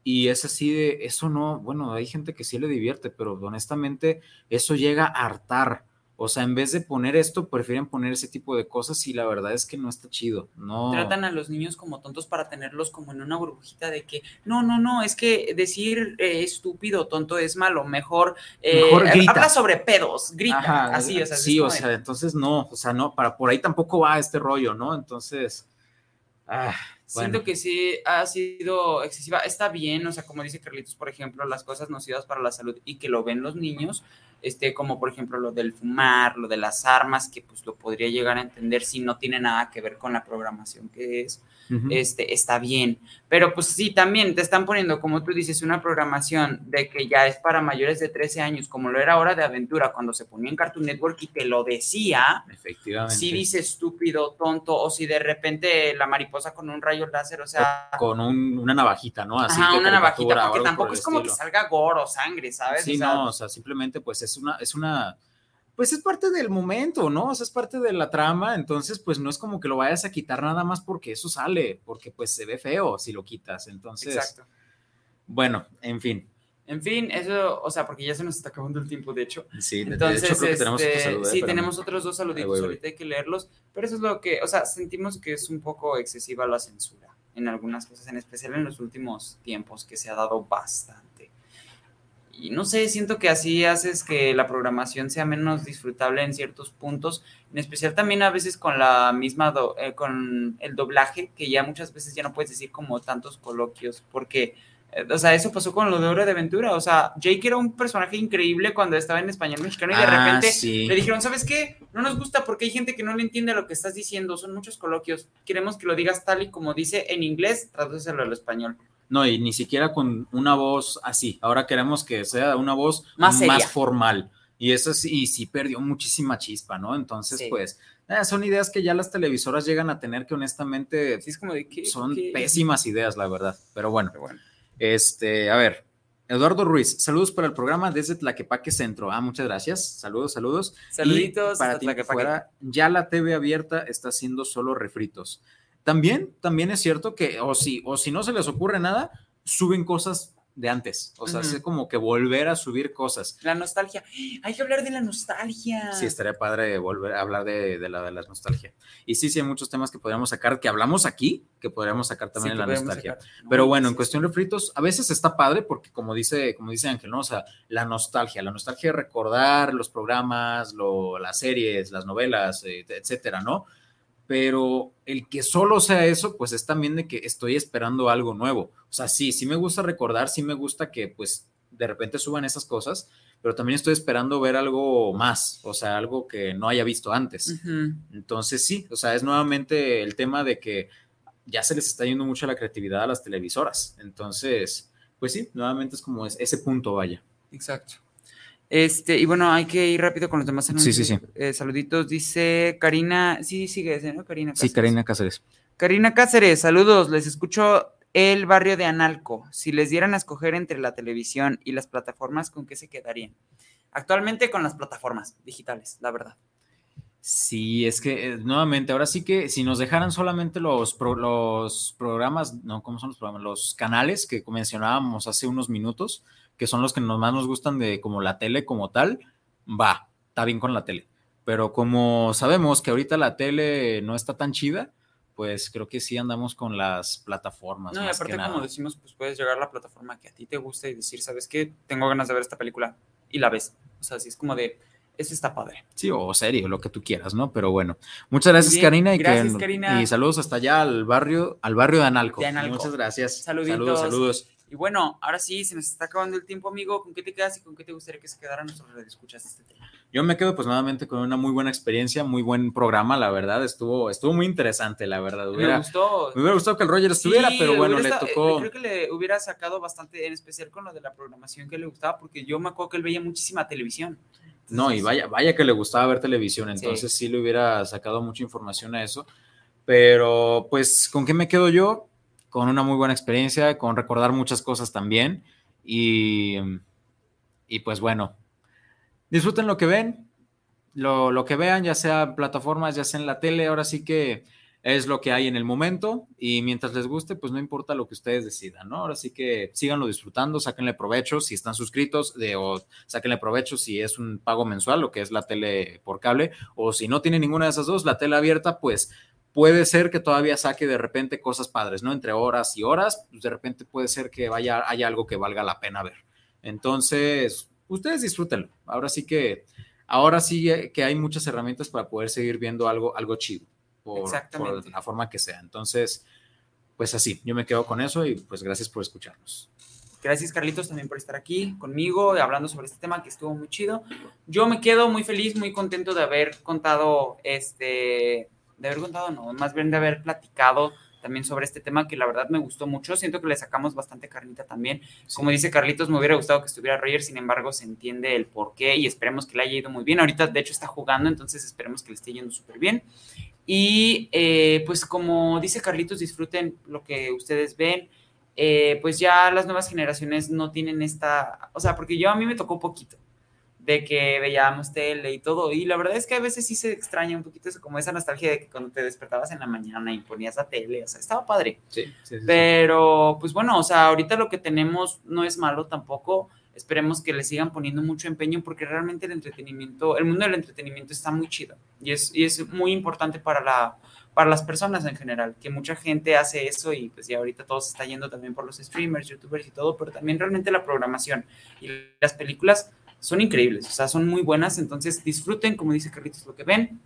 Y es así de, eso no, bueno, hay gente que sí le divierte, pero honestamente eso llega a hartar. O sea, en vez de poner esto, prefieren poner ese tipo de cosas y la verdad es que no está chido. No. Tratan a los niños como tontos para tenerlos como en una burbujita de que, no, no, no, es que decir eh, estúpido, tonto es malo, mejor, eh, Mejor grita. habla sobre pedos, grita, Ajá, así, o sea, sí, o sea, entonces no, o sea, no, para por ahí tampoco va este rollo, ¿no? Entonces, ah, Siento bueno. que sí ha sido excesiva. Está bien, o sea, como dice Carlitos, por ejemplo, las cosas nocivas para la salud y que lo ven los niños, este, como por ejemplo lo del fumar, lo de las armas, que pues lo podría llegar a entender si no tiene nada que ver con la programación que es, Ujú. este, está bien. Pero pues sí, también te están poniendo, como tú dices, una programación de que ya es para mayores de 13 años, como lo era Hora de Aventura cuando se ponía en Cartoon Network y te lo decía, Efectivamente. si dice estúpido, tonto, o si de repente la mariposa con un rayo láser, o sea, Con un- una navajita, ¿no? Así ajá, que una navajita, porque por tampoco es como que estilo. salga gore o sangre, ¿sabes? Sí, O sea, no, o sea, simplemente pues es una, es una, pues es parte del momento, ¿no? O sea, es parte de la trama, entonces pues no es como que lo vayas a quitar nada más porque eso sale, porque pues se ve feo si lo quitas, entonces, Exacto. bueno, en fin, En fin, eso, o sea, porque ya se nos está acabando el tiempo, de hecho. sí, Entonces, de hecho creo que tenemos este, otro saludo, sí, tenemos otros dos saluditos, Ahí voy, voy. ahorita hay que leerlos, pero eso es lo que, o sea, sentimos que es un poco excesiva la censura en algunas cosas, en especial en los últimos tiempos, que se ha dado bastante. Y no sé, siento que así haces que la programación sea menos disfrutable en ciertos puntos, en especial también a veces con la misma, do- eh, con el doblaje, que ya muchas veces ya no puedes decir como tantos coloquios, porque O sea, eso pasó con lo de Hora de Aventura. O sea, Jake era un personaje increíble cuando estaba en español mexicano y de Ah, repente sí. le dijeron, ¿sabes qué? No nos gusta porque hay gente que no le entiende lo que estás diciendo. Son muchos coloquios. Queremos que lo digas tal y como dice en inglés, tradúcelo al español. No, y ni siquiera con una voz así. Ahora queremos que sea una voz Más más, formal. Y eso sí, y sí perdió muchísima chispa, ¿no? Entonces, Sí. pues, eh, son ideas que ya las televisoras llegan a tener que honestamente Sí, es como de son ¿Qué? pésimas ideas, la verdad. Pero bueno, Pero bueno. Este, a ver. Eduardo Ruiz, saludos para el programa desde Tlaquepaque Centro. Ah, muchas gracias. Saludos, saludos. Y Saluditos. para ti que Tlaquepaque. fuera, ya la TV abierta está haciendo solo refritos. También, también es cierto que, o si, o si no se les ocurre nada, suben cosas de antes. O sea, es como que volver a subir cosas. La nostalgia. Hay que hablar de la nostalgia. Sí, estaría padre volver a hablar de, de la, de la nostalgia. Y sí, sí, hay muchos temas que podríamos sacar, que hablamos aquí, que podríamos sacar también Sí, en que la nostalgia. No, Pero bueno, en cuestión de fritos, a veces está padre porque como dice, como dice Ángel, ¿no? O sea, la nostalgia, la nostalgia de recordar los programas, lo- las series, las novelas, eh, etcétera, ¿no? Pero el que solo sea eso, pues es también de que estoy esperando algo nuevo. O sea, sí, sí me gusta recordar, sí me gusta que pues de repente suban esas cosas, pero también estoy esperando ver algo más, o sea, algo que no haya visto antes. Entonces sí, o sea, es nuevamente el tema de que ya se les está yendo mucho la creatividad a las televisoras. Entonces, pues sí, nuevamente es como es- ese punto, vaya. Exacto. Este, y bueno, hay que ir rápido con los demás Sí, anuncios. sí, sí. Eh, saluditos, dice Karina, sí, sigue ese, ¿no? Karina Sí, Cáceres. Karina Cáceres. Karina Cáceres, saludos, les escucho el barrio de Analco. Si les dieran a escoger entre la televisión y las plataformas, ¿con qué se quedarían? Actualmente con las plataformas digitales, la verdad. Sí, es que eh, nuevamente, ahora sí que si nos dejaran solamente los, pro- los programas, no, ¿cómo son los programas? Los canales que mencionábamos hace unos minutos, que son los que más nos gustan de como la tele como tal, va, está bien con la tele. Pero como sabemos que ahorita la tele no está tan chida, pues creo que sí andamos con las plataformas. No, y más que aparte, nada. como decimos, pues puedes llegar a la plataforma que a ti te gusta y decir, ¿sabes qué? Tengo ganas de ver esta película y la ves. O sea, sí es como de, esto está padre. Sí, o serie, o lo que tú quieras, ¿no? Pero bueno, muchas gracias, bien, Karina. Y, que- gracias, Karina. y saludos hasta allá al barrio, al barrio de Analco. De Analco. Muchas gracias. Saluditos. Saludos, saludos. Y bueno, ahora sí, se nos está acabando el tiempo, amigo. ¿Con qué te quedas y con qué te gustaría que se quedaran nuestros escuchas este tema? Yo me quedo pues nuevamente con una muy buena experiencia, muy buen programa, la verdad, estuvo, estuvo muy interesante, la verdad. Me Hubiera, gustó. me hubiera gustado que el Roger estuviera, Sí, pero bueno, le tocó. eh, Creo que le hubiera sacado bastante, en especial con lo de la programación que le gustaba, porque yo me acuerdo que él veía muchísima televisión. No, y vaya, vaya que le gustaba ver televisión, entonces sí. le hubiera sacado mucha información a eso. Pero, pues, ¿con qué me quedo yo? Con una muy buena experiencia, con recordar muchas cosas también. Y, y pues bueno, disfruten lo que ven, lo, lo que vean, ya sea plataformas, ya sea en la tele, ahora sí que es lo que hay en el momento y mientras les guste, pues no importa lo que ustedes decidan, ¿no? Ahora sí que síganlo disfrutando, sáquenle provecho si están suscritos de, o sáquenle provecho si es un pago mensual, lo que es la tele por cable, o si no tiene ninguna de esas dos, la tele abierta, pues puede ser que todavía saque de repente cosas padres, ¿no? Entre horas y horas, pues de repente puede ser que vaya, haya algo que valga la pena ver. Entonces, ustedes disfrútenlo. Ahora sí que, ahora sí que hay muchas herramientas para poder seguir viendo algo, algo chido por, Exactamente. por la forma que sea. Entonces, pues así, yo me quedo con eso y pues gracias por escucharnos. Gracias, Carlitos, también por estar aquí conmigo hablando sobre este tema que estuvo muy chido. Yo me quedo muy feliz, muy contento de haber contado, este, de haber contado, no, más bien de haber platicado también sobre este tema que la verdad me gustó mucho. Siento que le sacamos bastante carnita también. Como dice Carlitos, me hubiera gustado que estuviera Roger, sin embargo, se entiende el por qué y esperemos que le haya ido muy bien. Ahorita, de hecho, está jugando, entonces esperemos que le esté yendo súper bien. Y eh, pues como dice Carlitos, disfruten lo que ustedes ven. Eh, pues ya las nuevas generaciones no tienen esta, o sea, porque yo a mí me tocó poquito de que veíamos tele y todo, y la verdad es que a veces sí se extraña un poquito eso, como esa nostalgia de que cuando te despertabas en la mañana y ponías la tele, o sea, estaba padre. Sí, sí, sí, Pero, pues bueno, o sea, ahorita lo que tenemos no es malo tampoco. Esperemos que le sigan poniendo mucho empeño porque realmente el entretenimiento, el mundo del entretenimiento está muy chido y es, y es muy importante para, la, para las personas en general, que mucha gente hace eso y pues ya ahorita todo se está yendo también por los streamers, youtubers y todo, pero también realmente la programación y las películas son increíbles, o sea, son muy buenas, entonces disfruten, como dice Carlitos, lo que ven.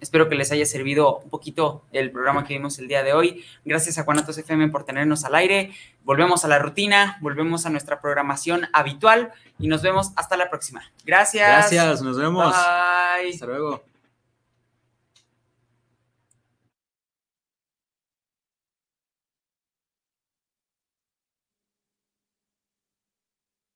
Espero que les haya servido un poquito el programa que vimos el día de hoy. Gracias a Guanatos FM por tenernos al aire. Volvemos a la rutina, volvemos a nuestra programación habitual y nos vemos hasta la próxima. Gracias. Gracias, nos vemos. Bye. Hasta luego.